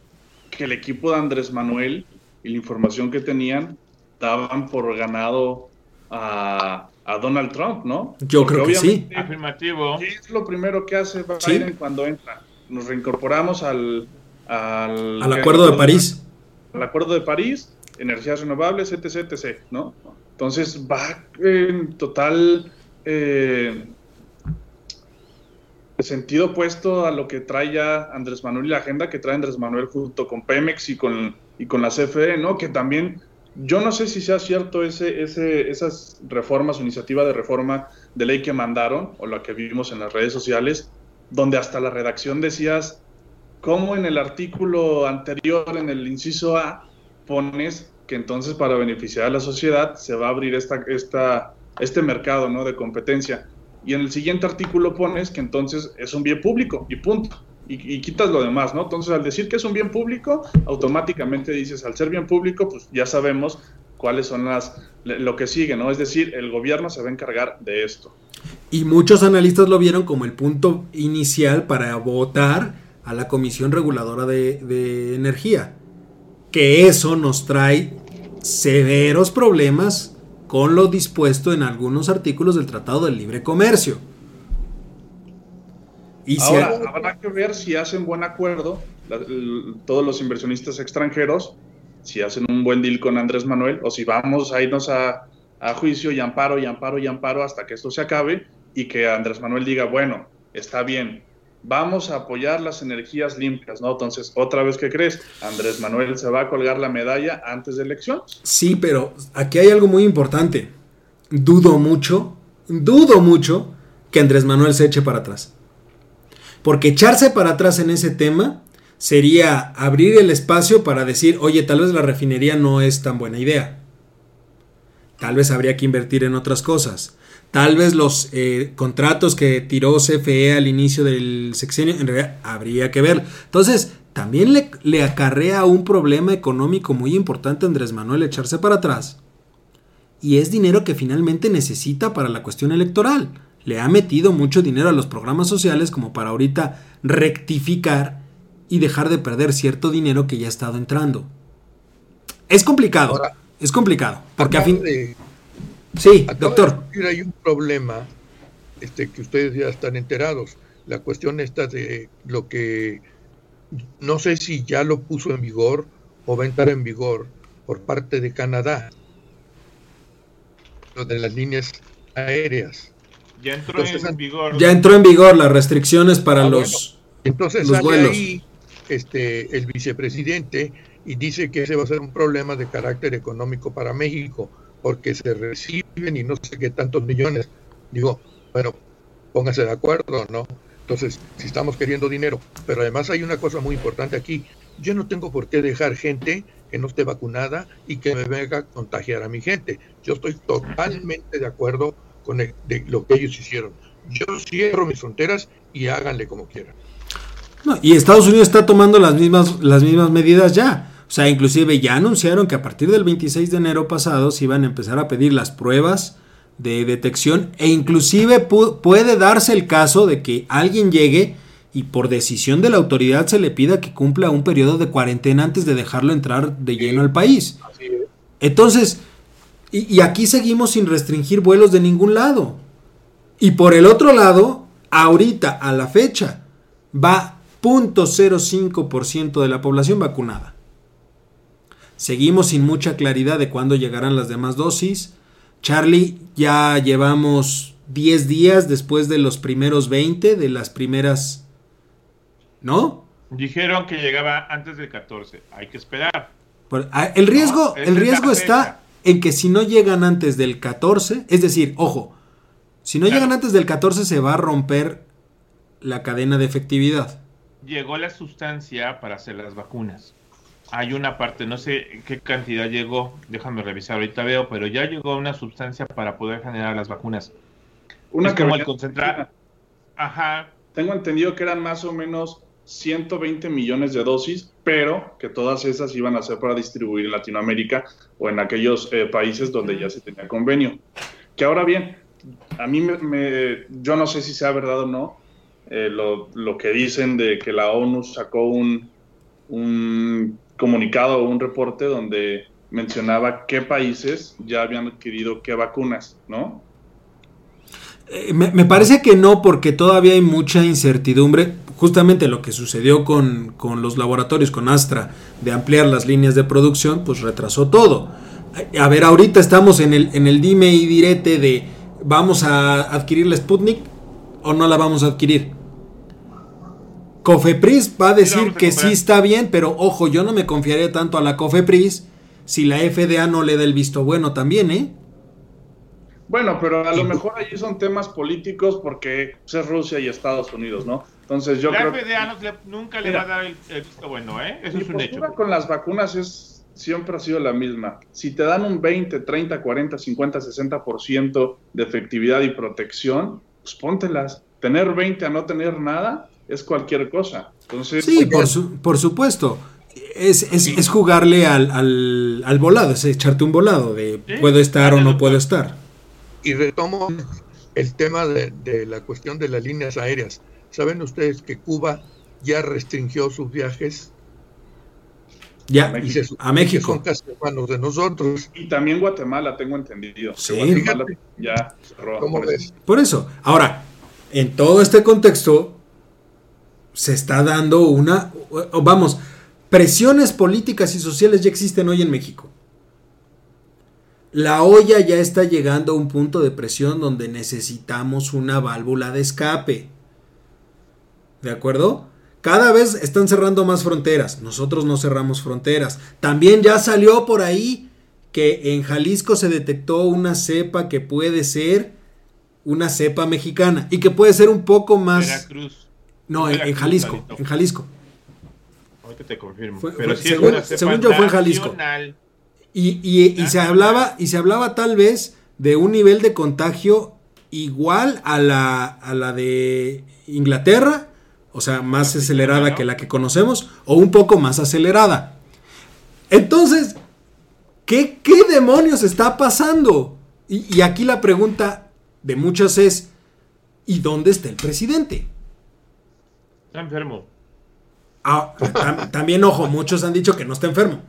que el equipo de Andrés Manuel y la información que tenían daban por ganado a, a Donald Trump, ¿no? Yo creo que sí. Afirmativo. ¿Qué es lo primero que hace Biden cuando entra? Nos reincorporamos al... Al, Acuerdo de París. Al Acuerdo de París, energías renovables, etc., etc., ¿no? Entonces va en total eh, sentido opuesto a lo que trae ya Andrés Manuel y la agenda que trae Andrés Manuel junto con Pemex y con, y con la CFE, ¿no? Que también yo no sé si sea cierto ese, ese, esas reformas o iniciativa de reforma de ley que mandaron o la que vimos en las redes sociales, donde hasta la redacción decías, ¿cómo en el artículo anterior, en el inciso A, pones que entonces para beneficiar a la sociedad se va a abrir esta, esta, este mercado ¿no? de competencia? Y en el siguiente artículo pones que entonces es un bien público y punto. Y, quitas lo demás, ¿no? Entonces, al decir que es un bien público, automáticamente dices, al ser bien público, pues ya sabemos cuáles son las lo que sigue, ¿no? Es decir, el gobierno se va a encargar de esto. Y muchos analistas lo vieron como el punto inicial para votar a la Comisión Reguladora de Energía. Que eso nos trae severos problemas con lo dispuesto en algunos artículos del Tratado del Libre Comercio. Y Ahora, si habrá que ver si hacen buen acuerdo la, el, todos los inversionistas extranjeros si hacen un buen deal con Andrés Manuel o si vamos a irnos a, a, juicio y amparo y amparo y amparo hasta que esto se acabe y que Andrés Manuel diga, bueno, está bien, vamos a apoyar las energías limpias, ¿no? Entonces, otra vez, ¿qué crees? Andrés Manuel se va a colgar la medalla antes de elecciones. Sí, pero aquí hay algo muy importante. Dudo mucho, dudo mucho que Andrés Manuel se eche para atrás. Porque echarse para atrás en ese tema sería abrir el espacio para decir, oye, tal vez la refinería no es tan buena idea. Tal vez habría que invertir en otras cosas. Tal vez los eh, contratos que tiró CFE al inicio del sexenio, en realidad habría que ver. Entonces, también le, le acarrea un problema económico muy importante a Andrés Manuel echarse para atrás. Y es dinero que finalmente necesita para la cuestión electoral. Le ha metido mucho dinero a los programas sociales como para ahorita rectificar y dejar de perder cierto dinero que ya ha estado entrando. Es complicado, Ahora, es complicado, porque a fin... De, sí, doctor. De hay un problema este, que ustedes ya están enterados. La cuestión esta de lo que no sé si ya lo puso en vigor o va a entrar en vigor por parte de Canadá, lo de las líneas aéreas. Ya entró Entonces, en vigor. Ya entró en vigor las restricciones para ah, los, bueno. Entonces los vuelos. Ahí este, el vicepresidente y dice que ese va a ser un problema de carácter económico para México, porque se reciben y no sé qué tantos millones. Digo, bueno, póngase de acuerdo, ¿no? Entonces, si estamos queriendo dinero, pero además hay una cosa muy importante aquí, yo no tengo por qué dejar gente que no esté vacunada y que me venga a contagiar a mi gente. Yo estoy totalmente de acuerdo con el, de lo que ellos hicieron. Yo cierro mis fronteras y háganle como quieran. Y Estados Unidos está tomando las mismas, las mismas medidas ya. O sea, inclusive ya anunciaron que a partir del 26 de enero pasado se iban a empezar a pedir las pruebas de detección e inclusive pu puede darse el caso de que alguien llegue y por decisión de la autoridad se le pida que cumpla un periodo de cuarentena antes de dejarlo entrar de lleno al país. Entonces, y, y aquí seguimos sin restringir vuelos de ningún lado. Y por el otro lado, ahorita, a la fecha, va 0.05% de la población vacunada. Seguimos sin mucha claridad de cuándo llegarán las demás dosis. Charlie, ya llevamos 10 días después de los primeros 20, de las primeras... ¿No? Dijeron que llegaba antes del 14. Hay que esperar. El riesgo, no, el riesgo está en que si no llegan antes del 14, es decir, ojo, si no claro. llegan antes del 14 se va a romper la cadena de efectividad llegó la sustancia para hacer las vacunas. Hay una parte, no sé qué cantidad llegó, déjame revisar, ahorita veo, pero ya llegó una sustancia para poder generar las vacunas. Una es como el concentrado. Ajá. Tengo entendido que eran más o menos 120 millones de dosis, pero que todas esas iban a ser para distribuir en Latinoamérica o en aquellos eh, países donde ya se tenía convenio. Que ahora bien, a mí me, me, yo no sé si sea verdad o no, eh, lo, lo, que dicen de que la ONU sacó un, un comunicado o un reporte donde mencionaba qué países ya habían adquirido qué vacunas, ¿no? Eh, me, parece que no, porque todavía hay mucha incertidumbre. Justamente lo que sucedió con, con, los laboratorios, con Astra, de ampliar las líneas de producción, pues retrasó todo. A ver, ahorita estamos en el, en el dime y direte de vamos a adquirir la Sputnik o no la vamos a adquirir. Cofepris va a decir sí, que sí está bien, pero ojo, yo no me confiaría tanto a la Cofepris si la FDA no le da el visto bueno también, ¿eh? Bueno, pero a lo mejor allí son temas políticos porque pues, es Rusia y Estados Unidos, ¿no? Entonces yo la creo FDA nunca le Mira. va a dar el, el visto bueno, ¿eh? Eso Mi es un hecho. con las vacunas es siempre ha sido la misma. Si te dan un 20, 30, 40, 50, 60% de efectividad y protección, pues póntelas. Tener 20 a no tener nada es cualquier cosa. Entonces, Sí, por, su- por supuesto. Es, es, es jugarle al, al, al volado, es echarte un volado de Sí, puedo estar o no puedo estar. Y retomo el tema de, de la cuestión de las líneas aéreas. ¿Saben ustedes que Cuba ya restringió sus viajes? Ya, Y se supone a México. son casi hermanos de nosotros. y también Guatemala, tengo entendido. Sí. Guatemala ya cerró. ¿Cómo por. Por eso. Ahora, en todo este contexto, se está dando una, vamos, presiones políticas y sociales ya existen hoy en México. La olla ya está llegando a un punto de presión donde necesitamos una válvula de escape. ¿De acuerdo? Cada vez están cerrando más fronteras. Nosotros no cerramos fronteras. También ya salió por ahí que en Jalisco se detectó una cepa que puede ser una cepa mexicana y que puede ser un poco más... Veracruz. No, en, Jalisco. En Jalisco. Ahorita te confirmo. Fue- Pero fue- sí según- es una cepa según yo fue en Jalisco. Y, y- y se hablaba, y se hablaba tal vez de un nivel de contagio igual a la, a la de Inglaterra, o sea, más acelerada que la que conocemos, o un poco más acelerada. Entonces, ¿qué, qué demonios está pasando? Y, y aquí la pregunta de muchos es, ¿y dónde está el presidente? Está enfermo. Ah, tam- también, ojo, muchos han dicho que no está enfermo.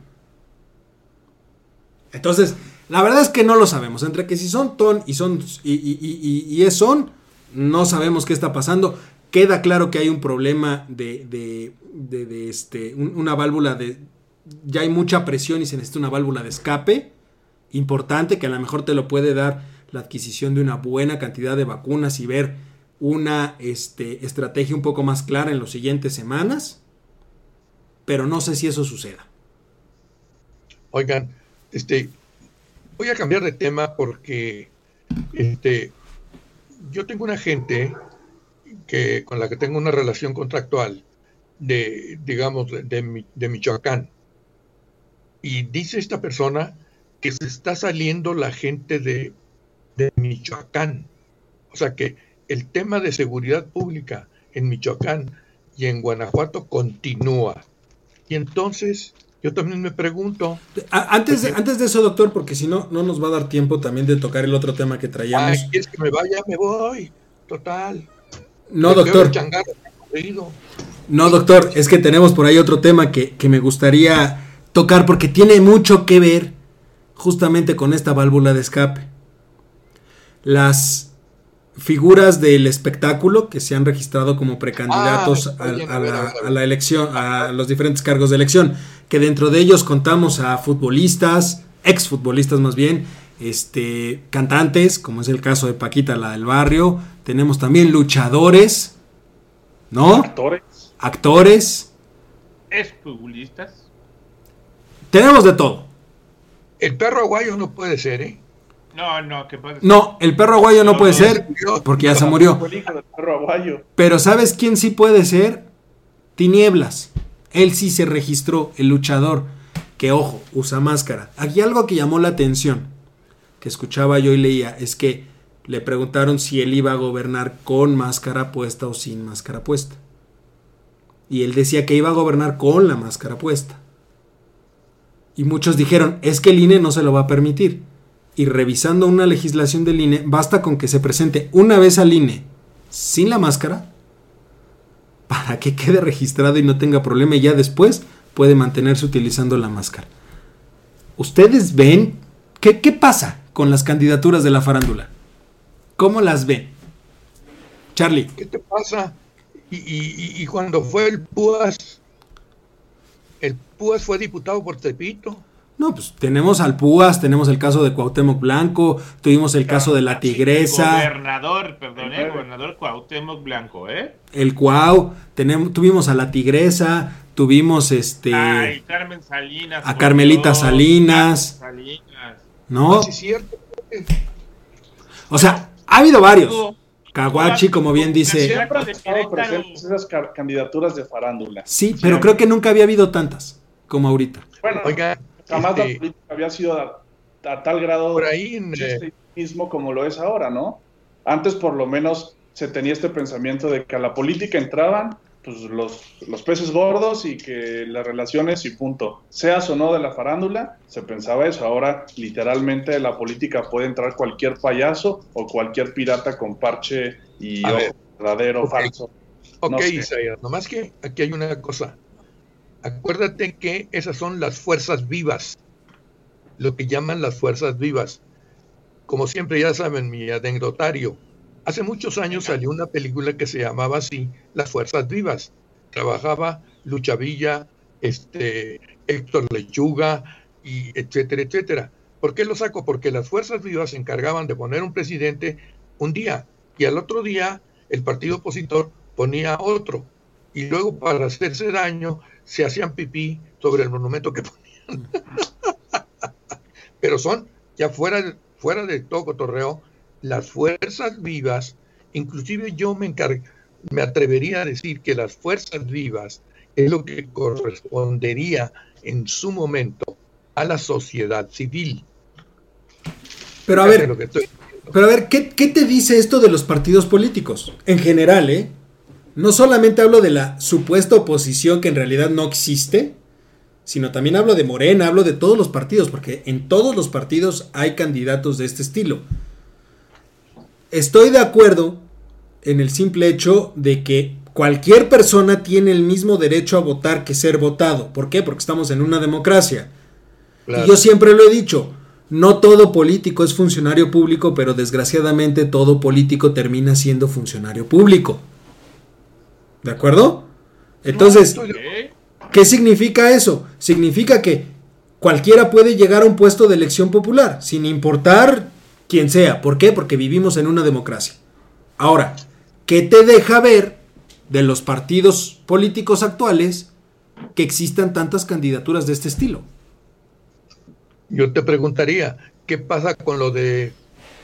Entonces, la verdad es que no lo sabemos. Entre que si son ton y son y, y- y- es son, no sabemos qué está pasando. Queda claro que hay un problema de, de- de- este, un- una válvula de. Ya hay mucha presión y se necesita una válvula de escape importante que a lo mejor te lo puede dar la adquisición de una buena cantidad de vacunas y ver una este, estrategia un poco más clara en las siguientes semanas. Pero no sé si eso suceda. Oigan, este, voy a cambiar de tema porque este, yo tengo una gente que, con la que tengo una relación contractual de, digamos, de, de Mi- de Michoacán. Y dice esta persona que se está saliendo la gente de, de Michoacán. O sea que el tema de seguridad pública en Michoacán y en Guanajuato continúa. Y entonces yo también me pregunto, Antes de, antes de eso, doctor, porque si no, no nos va a dar tiempo también de tocar el otro tema que traíamos. Ay, ¿quieres que me vaya? Me voy. Total. No, doctor. No, doctor, es que tenemos por ahí otro tema que, que me gustaría tocar porque tiene mucho que ver justamente con esta válvula de escape. Las figuras del espectáculo que se han registrado como precandidatos Ah, a, la, a elección, a los diferentes cargos de elección, que dentro de ellos contamos a futbolistas, exfutbolistas más bien, este, cantantes, como es el caso de Paquita, la del barrio, tenemos también luchadores, ¿no? Actores. actores, Es futbolistas. tenemos de todo. El perro aguayo no puede ser, ¿eh? No, no, ¿qué pasa? No, el perro aguayo no No, puede no, ser murió. porque ya se murió. Fue el hijo del perro aguayo. Pero ¿sabes quién sí puede ser? Tinieblas. Él sí se registró, el luchador, que ojo, usa máscara. Aquí algo que llamó la atención, que escuchaba yo y leía, es que le preguntaron si él iba a gobernar con máscara puesta o sin máscara puesta. Y él decía que iba a gobernar con la máscara puesta. Y muchos dijeron, es que el INE no se lo va a permitir. Y revisando una legislación del INE, basta con que se presente una vez al INE sin la máscara para que quede registrado y no tenga problema y ya después puede mantenerse utilizando la máscara. ¿Ustedes ven qué, qué pasa con las candidaturas de la farándula? ¿Cómo las ven? Charlie, ¿Qué te pasa? Y, y- y- cuando fue el Púas, el Púas fue diputado por Tepito. No, pues tenemos al Púas, tenemos el caso de Cuauhtémoc Blanco, tuvimos el caso de la Tigresa, Gobernador, perdón, eh, gobernador Cuauhtémoc Blanco, ¿eh? el Cuau, tenemos, tuvimos a la Tigresa, tuvimos este, Ay, Carmen Salinas. a Carmelita Dios, Salinas. Carmen Salinas. ¿no? Sí, es cierto. O sea, ha habido varios. Kawachi, como bien dice. Siempre han estado presentes esas candidaturas de farándula. Sí, pero creo que nunca había habido tantas como ahorita. Bueno, Oiga, jamás la este, política había sido a, tal grado por ahí mismo como lo es ahora, ¿no? Antes por lo menos se tenía este pensamiento de que a la política entraban pues, los, los peces gordos y que las relaciones y punto. Seas o no de la farándula, se pensaba eso. Ahora literalmente la política puede entrar cualquier payaso o cualquier pirata con parche y verdadero, falso. Ok, Isaías, nomás que aquí hay una cosa. Acuérdate que esas son las fuerzas vivas, lo que llaman las fuerzas vivas. Como siempre ya saben, mi anecdotario, Hace muchos años salió una película que se llamaba así, Las Fuerzas Vivas. Trabajaba Lucha Villa, este, Héctor Lechuga, y etcétera, etcétera. ¿Por qué lo saco? Porque las Fuerzas Vivas se encargaban de poner un presidente un día y al otro día el partido opositor ponía otro. Y luego para hacerse daño se hacían pipí sobre el monumento que ponían. Pero son, ya fuera, fuera de todo cotorreo, las fuerzas vivas, inclusive yo me, me atrevería a decir que las fuerzas vivas es lo que correspondería en su momento a la sociedad civil. Pero a ver, pero a ver, ¿qué, ¿qué, te dice esto de los partidos políticos? En general, ¿eh? No solamente hablo de la supuesta oposición que en realidad no existe, sino también hablo de Morena, hablo de todos los partidos, porque en todos los partidos hay candidatos de este estilo. Estoy de acuerdo en el simple hecho de que cualquier persona tiene el mismo derecho a votar que ser votado. ¿Por qué? Porque estamos en una democracia. Y yo siempre lo he dicho, no todo político es funcionario público, pero desgraciadamente todo político termina siendo funcionario público. ¿De acuerdo? Entonces, ¿qué significa eso? Significa que cualquiera puede llegar a un puesto de elección popular, sin importar quien sea. ¿Por qué? Porque vivimos en una democracia. Ahora, ¿qué te deja ver de los partidos políticos actuales que existan tantas candidaturas de este estilo? Yo te preguntaría, ¿qué pasa con lo de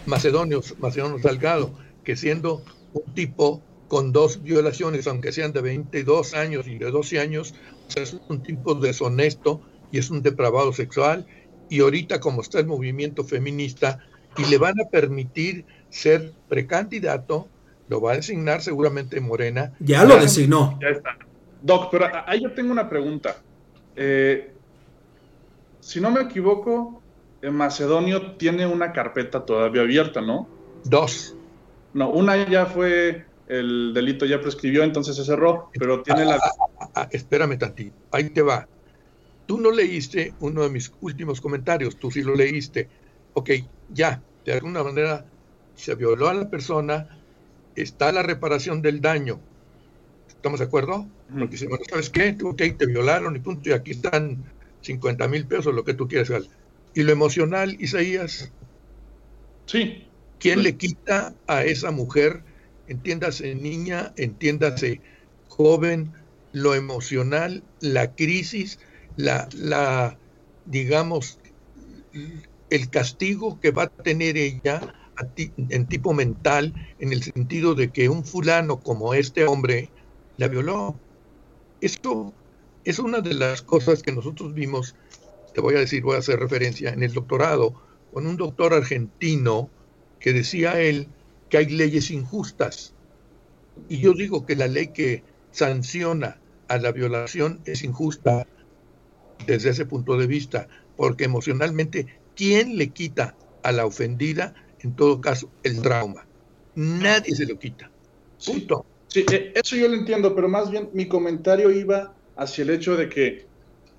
Macedonio, Macedonio Salgado, que siendo un tipo con dos violaciones, aunque sean de 22 años y de 12 años, es un tipo deshonesto y es un depravado sexual, y ahorita como está el movimiento feminista, y le van a permitir ser precandidato, lo va a designar seguramente Morena. Ya lo designó. Ya está. Doc, pero ahí yo tengo una pregunta. Eh, si no me equivoco, en Macedonio tiene una carpeta todavía abierta, ¿no? Dos. No, una ya fue, el delito ya prescribió, entonces se cerró, pero tiene la... Ah, ah, ah, espérame tantito, ahí te va. Tú no leíste uno de mis últimos comentarios, tú sí lo leíste. Ok, ya, de alguna manera se violó a la persona, está la reparación del daño. ¿Estamos de acuerdo? Porque si, bueno, ¿sabes qué? Ok, te violaron y punto, y aquí están 50 mil pesos, lo que tú quieras. Y lo emocional, Isaías. Sí. ¿Quién le quita a esa mujer, entiéndase niña, entiéndase joven, lo emocional, la crisis, la, la digamos, el castigo que va a tener ella en tipo mental, en el sentido de que un fulano como este hombre la violó. Esto es una de las cosas que nosotros vimos, te voy a decir, voy a hacer referencia, en el doctorado, con un doctor argentino que decía él que hay leyes injustas. Y yo digo que la ley que sanciona a la violación es injusta desde ese punto de vista, porque emocionalmente ¿quién le quita a la ofendida, en todo caso, el trauma? Nadie se lo quita. Punto. Sí, eh, eso yo lo entiendo, pero más bien mi comentario iba hacia el hecho de que,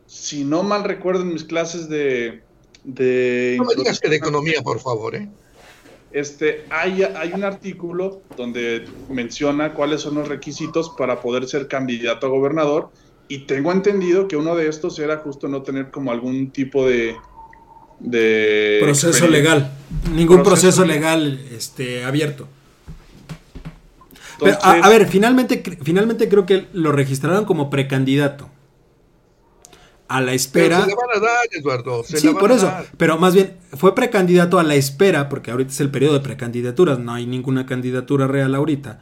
si no mal recuerdo en mis clases de... de no me digas que de economía, por favor, ¿eh? Este, hay, hay un artículo donde menciona cuáles son los requisitos para poder ser candidato a gobernador y tengo entendido que uno de estos era justo no tener como algún tipo de, de proceso legal, ningún proceso, legal este, abierto. a, ver, finalmente, finalmente creo que lo registraron como precandidato. A la espera. Pero se le van a dar, Eduardo. Se sí, van por a eso. dar. Pero más bien, fue precandidato a la espera, porque ahorita es el periodo de precandidaturas, no hay ninguna candidatura real ahorita.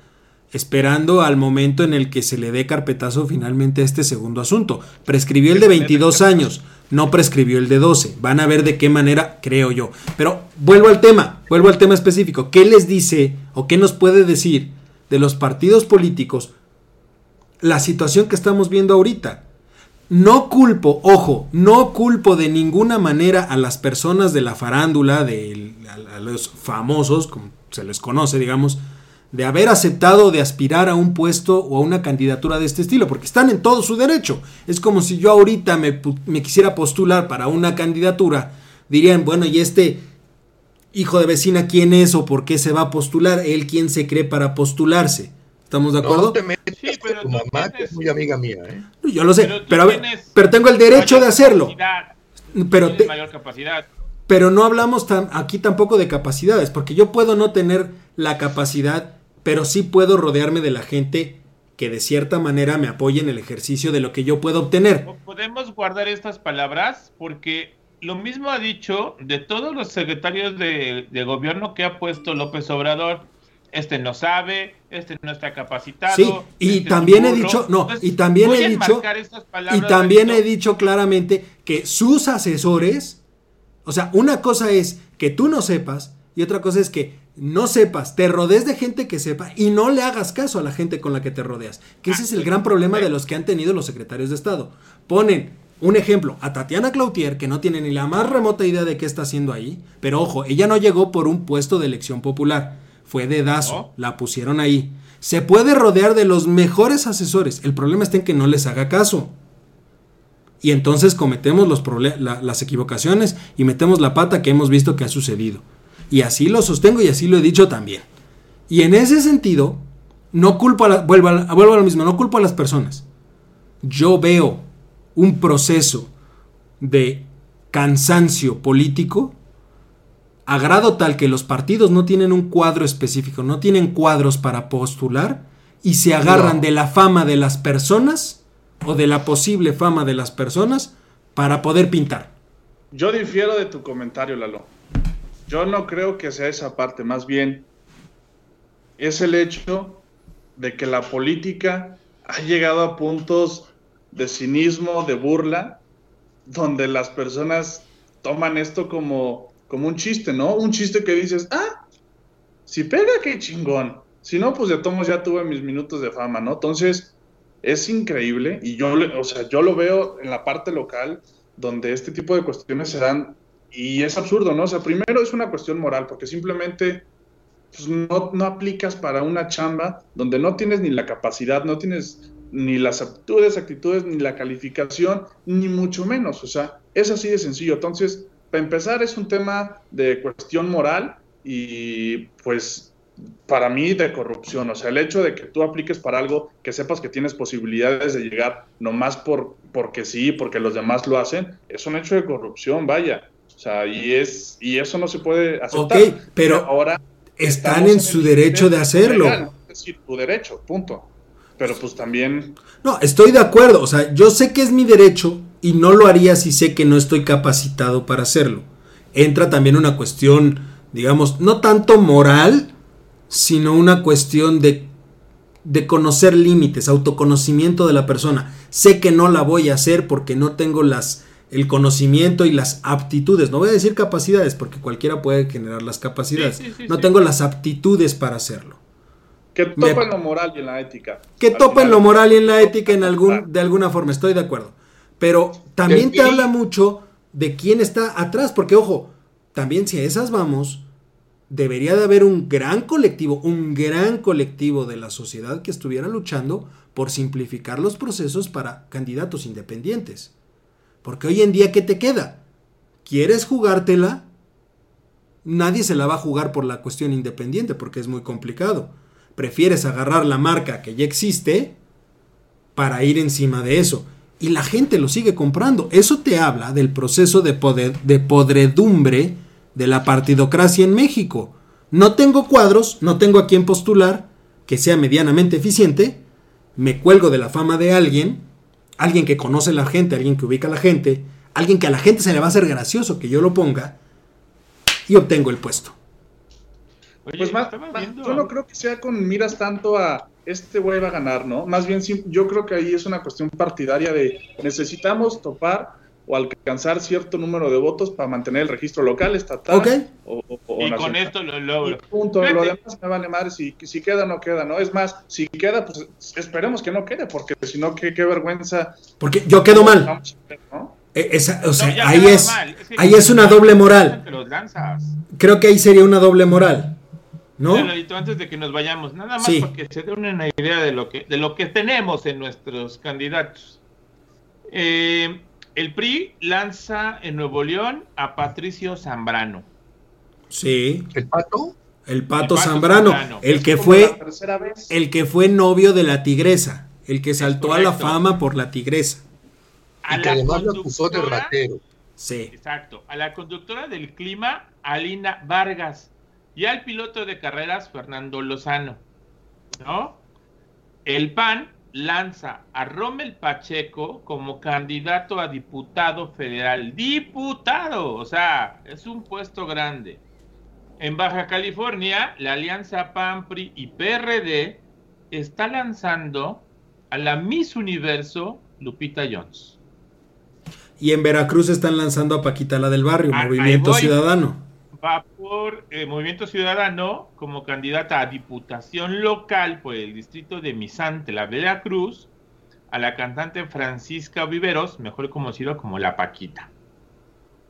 Esperando al momento en el que se le dé carpetazo finalmente a este segundo asunto. Prescribió el de 22 años, no prescribió el de 12. Van a ver de qué manera, creo yo. Pero vuelvo al tema, vuelvo al tema específico. ¿Qué les dice o qué nos puede decir de los partidos políticos la situación que estamos viendo ahorita? No culpo, ojo, no culpo de ninguna manera a las personas de la farándula, de, a, los famosos, como se les conoce, digamos, de haber aceptado de aspirar a un puesto o a una candidatura de este estilo, porque están en todo su derecho. Es como si yo ahorita me, me quisiera postular para una candidatura, dirían, bueno, ¿y este hijo de vecina quién es o por qué se va a postular? ¿Él quién se cree para postularse? ¿Estamos de acuerdo? No te metas Sí, pero con tu mamá, que es muy amiga mía, ¿eh? Yo lo sé, Pero pero, a ver, tienes pero tengo el derecho mayor de hacerlo. Pero te- mayor capacidad. Pero no hablamos tan, aquí tampoco de capacidades, porque yo puedo no tener la capacidad, pero sí puedo rodearme de la gente que de cierta manera me apoye en el ejercicio de lo que yo puedo obtener. Podemos guardar estas palabras porque lo mismo ha dicho de todos los secretarios de, de gobierno que ha puesto López Obrador. Este no sabe, este no está capacitado. Sí, y este también he dicho, no, Entonces, y también he dicho, y también he dicho claramente que sus asesores, o sea, una cosa es que tú no sepas y otra cosa es que no sepas, te rodees de gente que sepa y no le hagas caso a la gente con la que te rodeas. Que ese es el gran problema de los que han tenido los secretarios de Estado. Ponen un ejemplo a Tatiana Cloutier, que no tiene ni la más remota idea de qué está haciendo ahí, pero ojo, ella no llegó por un puesto de elección popular, fue dedazo, la pusieron ahí. Se puede rodear de los mejores asesores, el problema está en que no les haga caso. Y entonces cometemos los la- las equivocaciones y metemos la pata que hemos visto que ha sucedido. Y así lo sostengo y así lo he dicho también. Y en ese sentido, no culpo a la- vuelvo, a, la- vuelvo a lo mismo, no culpo a las personas. Yo veo un proceso de cansancio político a grado tal que los partidos no tienen un cuadro específico, no tienen cuadros para postular y se agarran No. de la fama de las personas o de la posible fama de las personas para poder pintar. Yo difiero de tu comentario, Lalo. Yo no creo que sea esa parte, más bien es el hecho de que la política ha llegado a puntos de cinismo, de burla, donde las personas toman esto como, como un chiste, ¿no? Un chiste que dices, ah, si pega, qué chingón. Si no, pues de tomos ya tuve mis minutos de fama, ¿no? Entonces, es increíble y yo, o sea, yo lo veo en la parte local donde este tipo de cuestiones se dan y es absurdo, ¿no? O sea, primero es una cuestión moral porque simplemente pues, no, no aplicas para una chamba donde no tienes ni la capacidad, no tienes ni las aptitudes, actitudes, ni la calificación, ni mucho menos. O sea, es así de sencillo. Entonces, para empezar, es un tema de cuestión moral y pues para mí de corrupción. O sea, el hecho de que tú apliques para algo que sepas que tienes posibilidades de llegar nomás por, porque sí, porque los demás lo hacen, es un hecho de corrupción, vaya. O sea, y, es, y eso no se puede aceptar. Ok, pero ahora están en su derecho de hacerlo. legal, Es decir, tu derecho, punto. Pero pues también No, estoy de acuerdo. O sea, yo sé que es mi derecho y no lo haría si sé que no estoy capacitado para hacerlo. Entra también una cuestión, digamos, no tanto moral, sino una cuestión de, de conocer límites, autoconocimiento de la persona. Sé que no la voy a hacer porque no tengo las el conocimiento y las aptitudes. No voy a decir capacidades porque cualquiera puede generar las capacidades. Sí, sí, sí, no sí. tengo las aptitudes para hacerlo. que Me- topa en lo moral y en la ética. Que topa en lo moral y en la ética en *laughs* algún, de alguna forma, estoy de acuerdo. Pero también te habla mucho de quién está atrás, porque ojo, también si a esas vamos, debería de haber un gran colectivo, un gran colectivo de la sociedad que estuviera luchando por simplificar los procesos para candidatos independientes. Porque hoy en día, ¿qué te queda? ¿Quieres jugártela? Nadie se la va a jugar por la cuestión independiente porque es muy complicado. Prefieres agarrar la marca que ya existe para ir encima de eso. Y la gente lo sigue comprando. Eso te habla del proceso de, poder, de podredumbre de la partidocracia en México. No tengo cuadros, no tengo a quien postular que sea medianamente eficiente, me cuelgo de la fama de alguien alguien que conoce a la gente, alguien que ubica a la gente, alguien que a la gente se le va a hacer gracioso que yo lo ponga y obtengo el puesto. pues más, yo no creo que sea con miras tanto a este güey va a ganar, ¿no? Más bien yo creo que ahí es una cuestión partidaria de necesitamos topar o alcanzar cierto número de votos para mantener el registro local, estatal. O, y con esto lo logro. punto. Lo demás me vale madre si, si queda o no queda, ¿no? Es más, si queda, pues esperemos que no quede, porque si no, qué, vergüenza. Porque yo quedo mal. E, o sea, ahí es, ahí es una doble moral. Creo que ahí sería una doble moral. ¿No? antes de que nos vayamos, nada más para que se den una idea de lo que, de lo que tenemos en nuestros candidatos. Eh, el PRI lanza en Nuevo León a Patricio Zambrano. Sí. ¿El pato? El pato, Zambrano, el que fue el que fue novio de la tigresa, el que saltó a la fama por la tigresa. y que además lo acusó de ratero. Sí. Exacto. A la conductora del clima, Alina Vargas, y al piloto de carreras, Fernando Lozano. ¿No? El PAN lanza a Rommel Pacheco como candidato a diputado federal. Diputado, o sea, es un puesto grande. En Baja California, la alianza PAMPRI y PRD está lanzando a la Miss Universo Lupita Jones. Y en Veracruz están lanzando a Paquita la del Barrio, ah, Movimiento Ciudadano va por eh, Movimiento Ciudadano como candidata a diputación local por el distrito de Misante, la Veracruz, a la cantante Francisca Viveros, mejor conocido como La Paquita.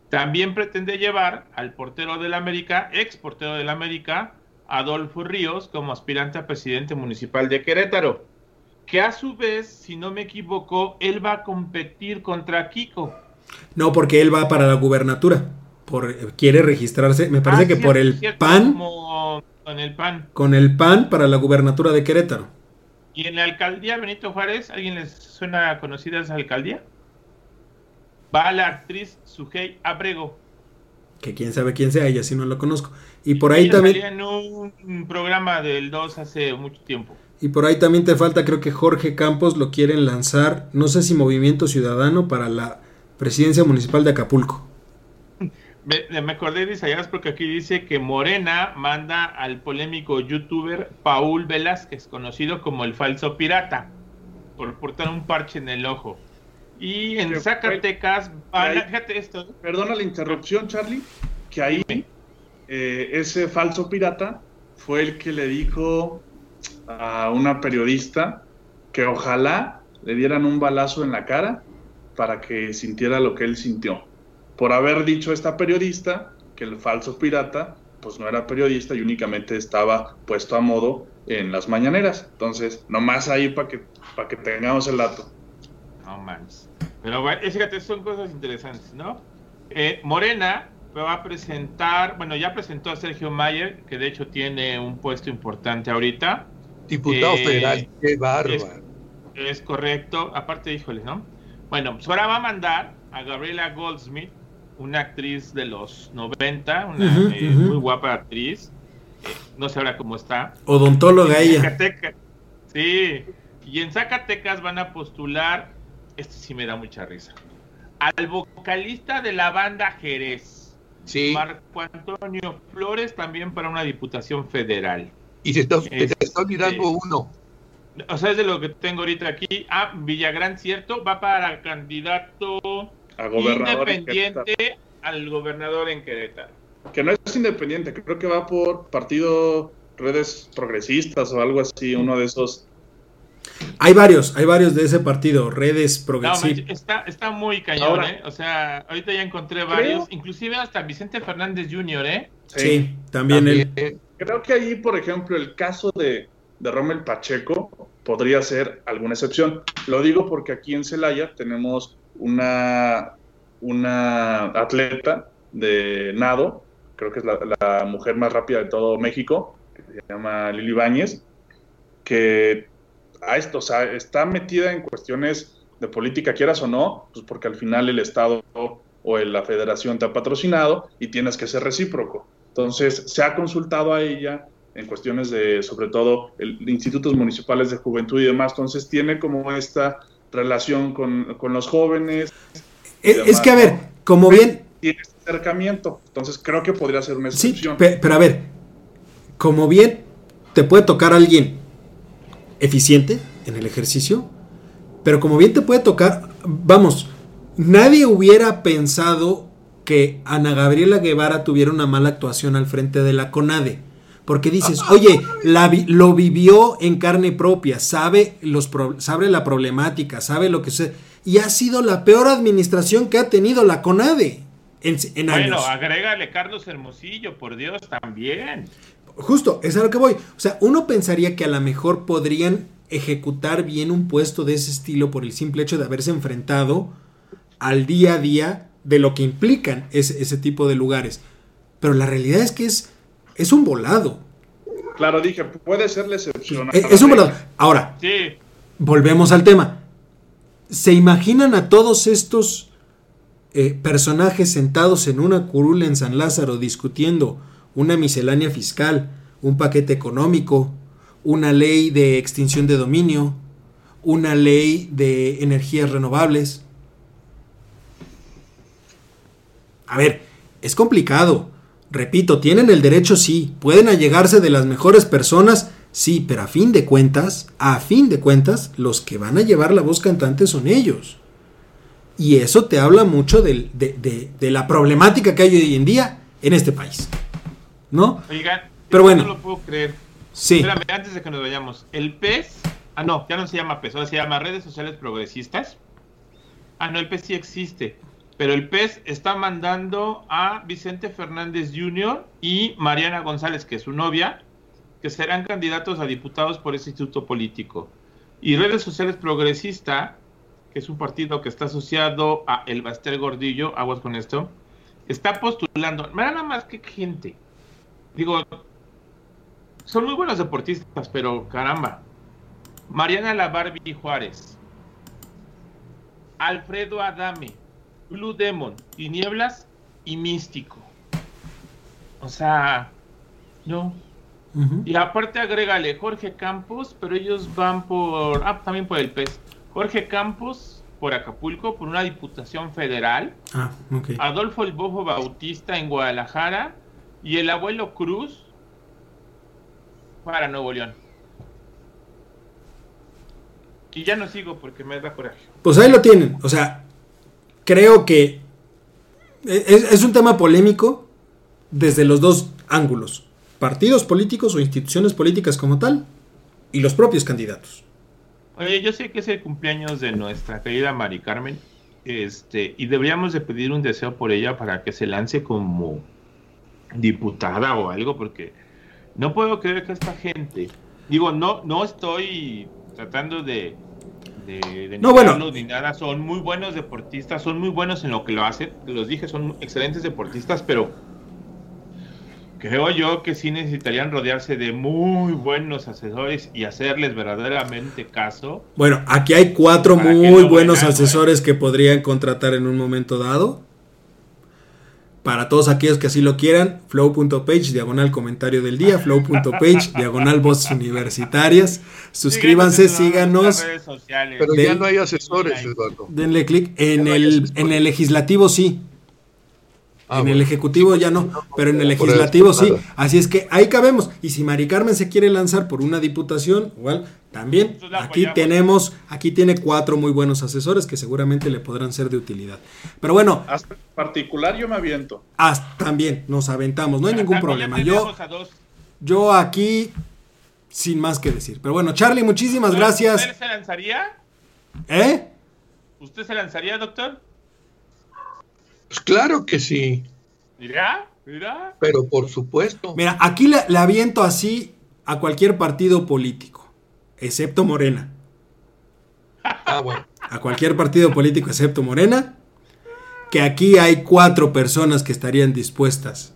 También pretende llevar al portero del América, ex portero del América, Adolfo Ríos, como aspirante a presidente municipal de Querétaro, que a su vez, si no me equivoco, él va a competir contra Kiko. No, porque él va para la gubernatura por, quiere registrarse, me parece ah, que por el PAN. con el PAN. Con el PAN para la gubernatura de Querétaro. ¿Y en la alcaldía Benito Juárez, alguien les suena conocida esa alcaldía? Va la actriz Sujei Abrego. Que quién sabe quién sea, ella si no lo conozco. Y por ahí también. en un programa del 2 hace mucho tiempo. Y por ahí también te falta, creo que Jorge Campos lo quieren lanzar, no sé si Movimiento Ciudadano para la presidencia municipal de Acapulco. Me, acordé de Isaías porque aquí dice que Morena manda al polémico youtuber Paul Velázquez, conocido como el falso pirata, por portar un parche en el ojo. Y en Zacatecas, fíjate esto. Perdona la interrupción, Charlie, que ahí eh, ese falso pirata fue el que le dijo a una periodista que ojalá le dieran un balazo en la cara para que sintiera lo que él sintió por haber dicho esta periodista que el falso pirata pues no era periodista y únicamente estaba puesto a modo en las mañaneras. Entonces, nomás ahí para que, para que tengamos el dato. No mames. Pero bueno, fíjate, son cosas interesantes, ¿no? Eh, Morena va a presentar, bueno, ya presentó a Sergio Mayer, que de hecho tiene un puesto importante ahorita. Diputado eh, federal, qué bárbaro. Es, correcto, aparte, híjole, ¿no? Bueno, pues ahora va a mandar a Gabriela Goldsmith, una actriz de los 90, una eh, muy guapa actriz. Eh, no sé ahora cómo está. Odontóloga ella. Zacatecas, sí. Y en Zacatecas van a postular, esto sí me da mucha risa, al vocalista de la banda Jerez. Sí. Marco Antonio Flores también para una diputación federal. Y se está, está olvidando uno. O sea, es de lo que tengo ahorita aquí. Ah, Villagrán, cierto, va para candidato independiente al gobernador en Querétaro. Que no es independiente, creo que va por partido redes progresistas o algo así, uno de esos. Hay varios, hay varios de ese partido, redes progresistas. está, está muy cañón, ¿eh? O sea, ahorita ya encontré varios, inclusive hasta Vicente Fernández Jr., ¿eh? Sí, también, él. Creo que ahí, por ejemplo, el caso de, de Rommel Pacheco podría ser alguna excepción. Lo digo porque aquí en Celaya tenemos una, una atleta de nado, creo que es la, mujer más rápida de todo México, que se llama Lili Báñez, que a esto, está metida en cuestiones de política, quieras o no, pues porque al final el Estado o la federación te ha patrocinado y tienes que ser recíproco. Entonces, se ha consultado a ella en cuestiones de, sobre todo, el, institutos municipales de juventud y demás. Entonces, tiene como esta relación con, con los jóvenes. Es, es que, a ver, como bien... Tiene este acercamiento, entonces creo que podría ser una excepción. Sí, pero a ver, como bien te puede tocar a alguien eficiente en el ejercicio, pero como bien te puede tocar, vamos, nadie hubiera pensado que Ana Gabriela Guevara tuviera una mala actuación al frente de la CONADE. Porque dices, oye, la, lo vivió en carne propia, sabe, los sabe la problemática, sabe lo que se... Y ha sido la peor administración que ha tenido la CONADE en, en bueno, agrégale Carlos Hermosillo, por Dios, también. Justo, es a lo que voy. O sea, uno pensaría que a lo mejor podrían ejecutar bien un puesto de ese estilo por el simple hecho de haberse enfrentado al día a día de lo que implican ese, ese tipo de lugares. Pero la realidad es que es, es un volado. Claro, dije, puede ser la excepción. Es, es un volado. Ahora, Sí, volvemos al tema. ¿Se imaginan a todos estos eh, personajes sentados en una curula en San Lázaro discutiendo una miscelánea fiscal, un paquete económico, una ley de extinción de dominio, una ley de energías renovables? A ver, es complicado. Repito, tienen el derecho, sí. Pueden allegarse de las mejores personas, sí, pero a fin de cuentas, a fin de cuentas, los que van a llevar la voz cantante son ellos. Y eso te habla mucho de, de- de la problemática que hay hoy en día en este país. ¿No? oigan, Pero bueno. no lo puedo creer. Sí. Espérame, antes de que nos vayamos. El PES. Ah, no, ya no se llama PES, ahora se llama Redes Sociales Progresistas. Ah, no, el PES sí existe. Pero el PES está mandando a Vicente Fernández Jr. y Mariana González, que es su novia, que serán candidatos a diputados por ese instituto político. Y Redes Sociales Progresista, que es un partido que está asociado a El Bastel Gordillo, aguas con esto, está postulando. Nada más que gente. Digo, son muy buenos deportistas, pero caramba. Mariana La Barbie Juárez. Alfredo Adame. Blue Demon. Tinieblas y Místico. O sea, no. Y aparte agrégale Jorge Campos, pero ellos van por. Ah, también por el PES. Jorge Campos por Acapulco, por una diputación federal. Ah, ok. Adolfo El Bofo Bautista en Guadalajara. Y el abuelo Cruz para Nuevo León. Y ya no sigo porque me da coraje. Pues ahí lo tienen. O sea, creo que es, es un tema polémico desde los dos ángulos. Partidos políticos o instituciones políticas como tal y los propios candidatos. Oye, yo sé que es el cumpleaños de nuestra querida Mari Carmen. Este, y deberíamos de pedir un deseo por ella para que se lance como diputada o algo, porque no puedo creer que esta gente, digo, no, no estoy tratando de, de, de No, bueno. ni nada, son muy buenos deportistas, son muy buenos en lo que lo hacen, los dije, son excelentes deportistas, pero creo yo que sí necesitarían rodearse de muy buenos asesores y hacerles verdaderamente caso. Bueno, aquí hay cuatro muy no buenos vayan, asesores que podrían contratar en un momento dado. Para todos aquellos que así lo quieran, flow.page, diagonal comentario del día, flow.page, *laughs* diagonal voces universitarias. Suscríbanse, Síganos. Pero ya no hay asesores, Eduardo. denle clic. En no el, en el legislativo sí, Ah, en bueno. el ejecutivo ya no, pero en el legislativo eso, sí. Así es que ahí cabemos. Y si Mari Carmen se quiere lanzar por una diputación, igual también aquí tenemos, aquí tiene cuatro muy buenos asesores que seguramente le podrán ser de utilidad. Pero bueno, Hasta en particular yo me aviento. hasta también nos aventamos, no hay ningún problema. Yo, yo aquí sin más que decir. Pero bueno, Charlie, muchísimas gracias. ¿Usted se lanzaría? ¿Eh? ¿Usted se lanzaría, doctor? Pues claro que sí, Mira, mira. pero por supuesto. Mira, aquí le, le aviento así a cualquier partido político, excepto Morena. Ah, bueno. a cualquier partido político excepto Morena, que aquí hay cuatro personas que estarían dispuestas,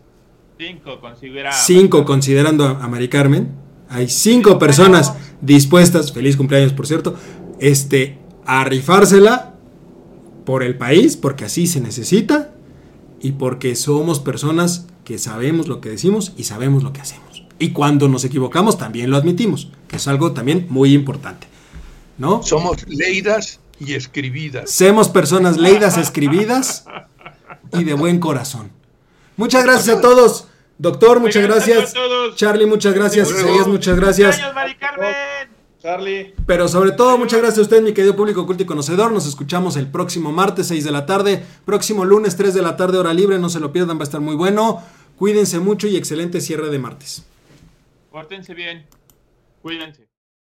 Cinco, considera. cinco considerando a, a Mari Carmen, hay cinco personas dispuestas, feliz cumpleaños por cierto, este, a rifársela por el país, porque así se necesita, y porque somos personas que sabemos lo que decimos y sabemos lo que hacemos. Y cuando nos equivocamos también lo admitimos, que es algo también muy importante. ¿No? Somos leidas y escribidas. Semos personas leídas, escribidas y de buen corazón. Muchas gracias a todos. Doctor, muchas gracias. Charlie, muchas gracias. Isaías, muchas gracias. Charlie. Pero sobre todo, muchas gracias a usted, mi querido público culto y conocedor. Nos escuchamos el próximo martes, 6 de la tarde. Próximo lunes, 3 de la tarde, hora libre. No se lo pierdan, va a estar muy bueno. Cuídense mucho y excelente cierre de martes. Pórtense bien. Cuídense.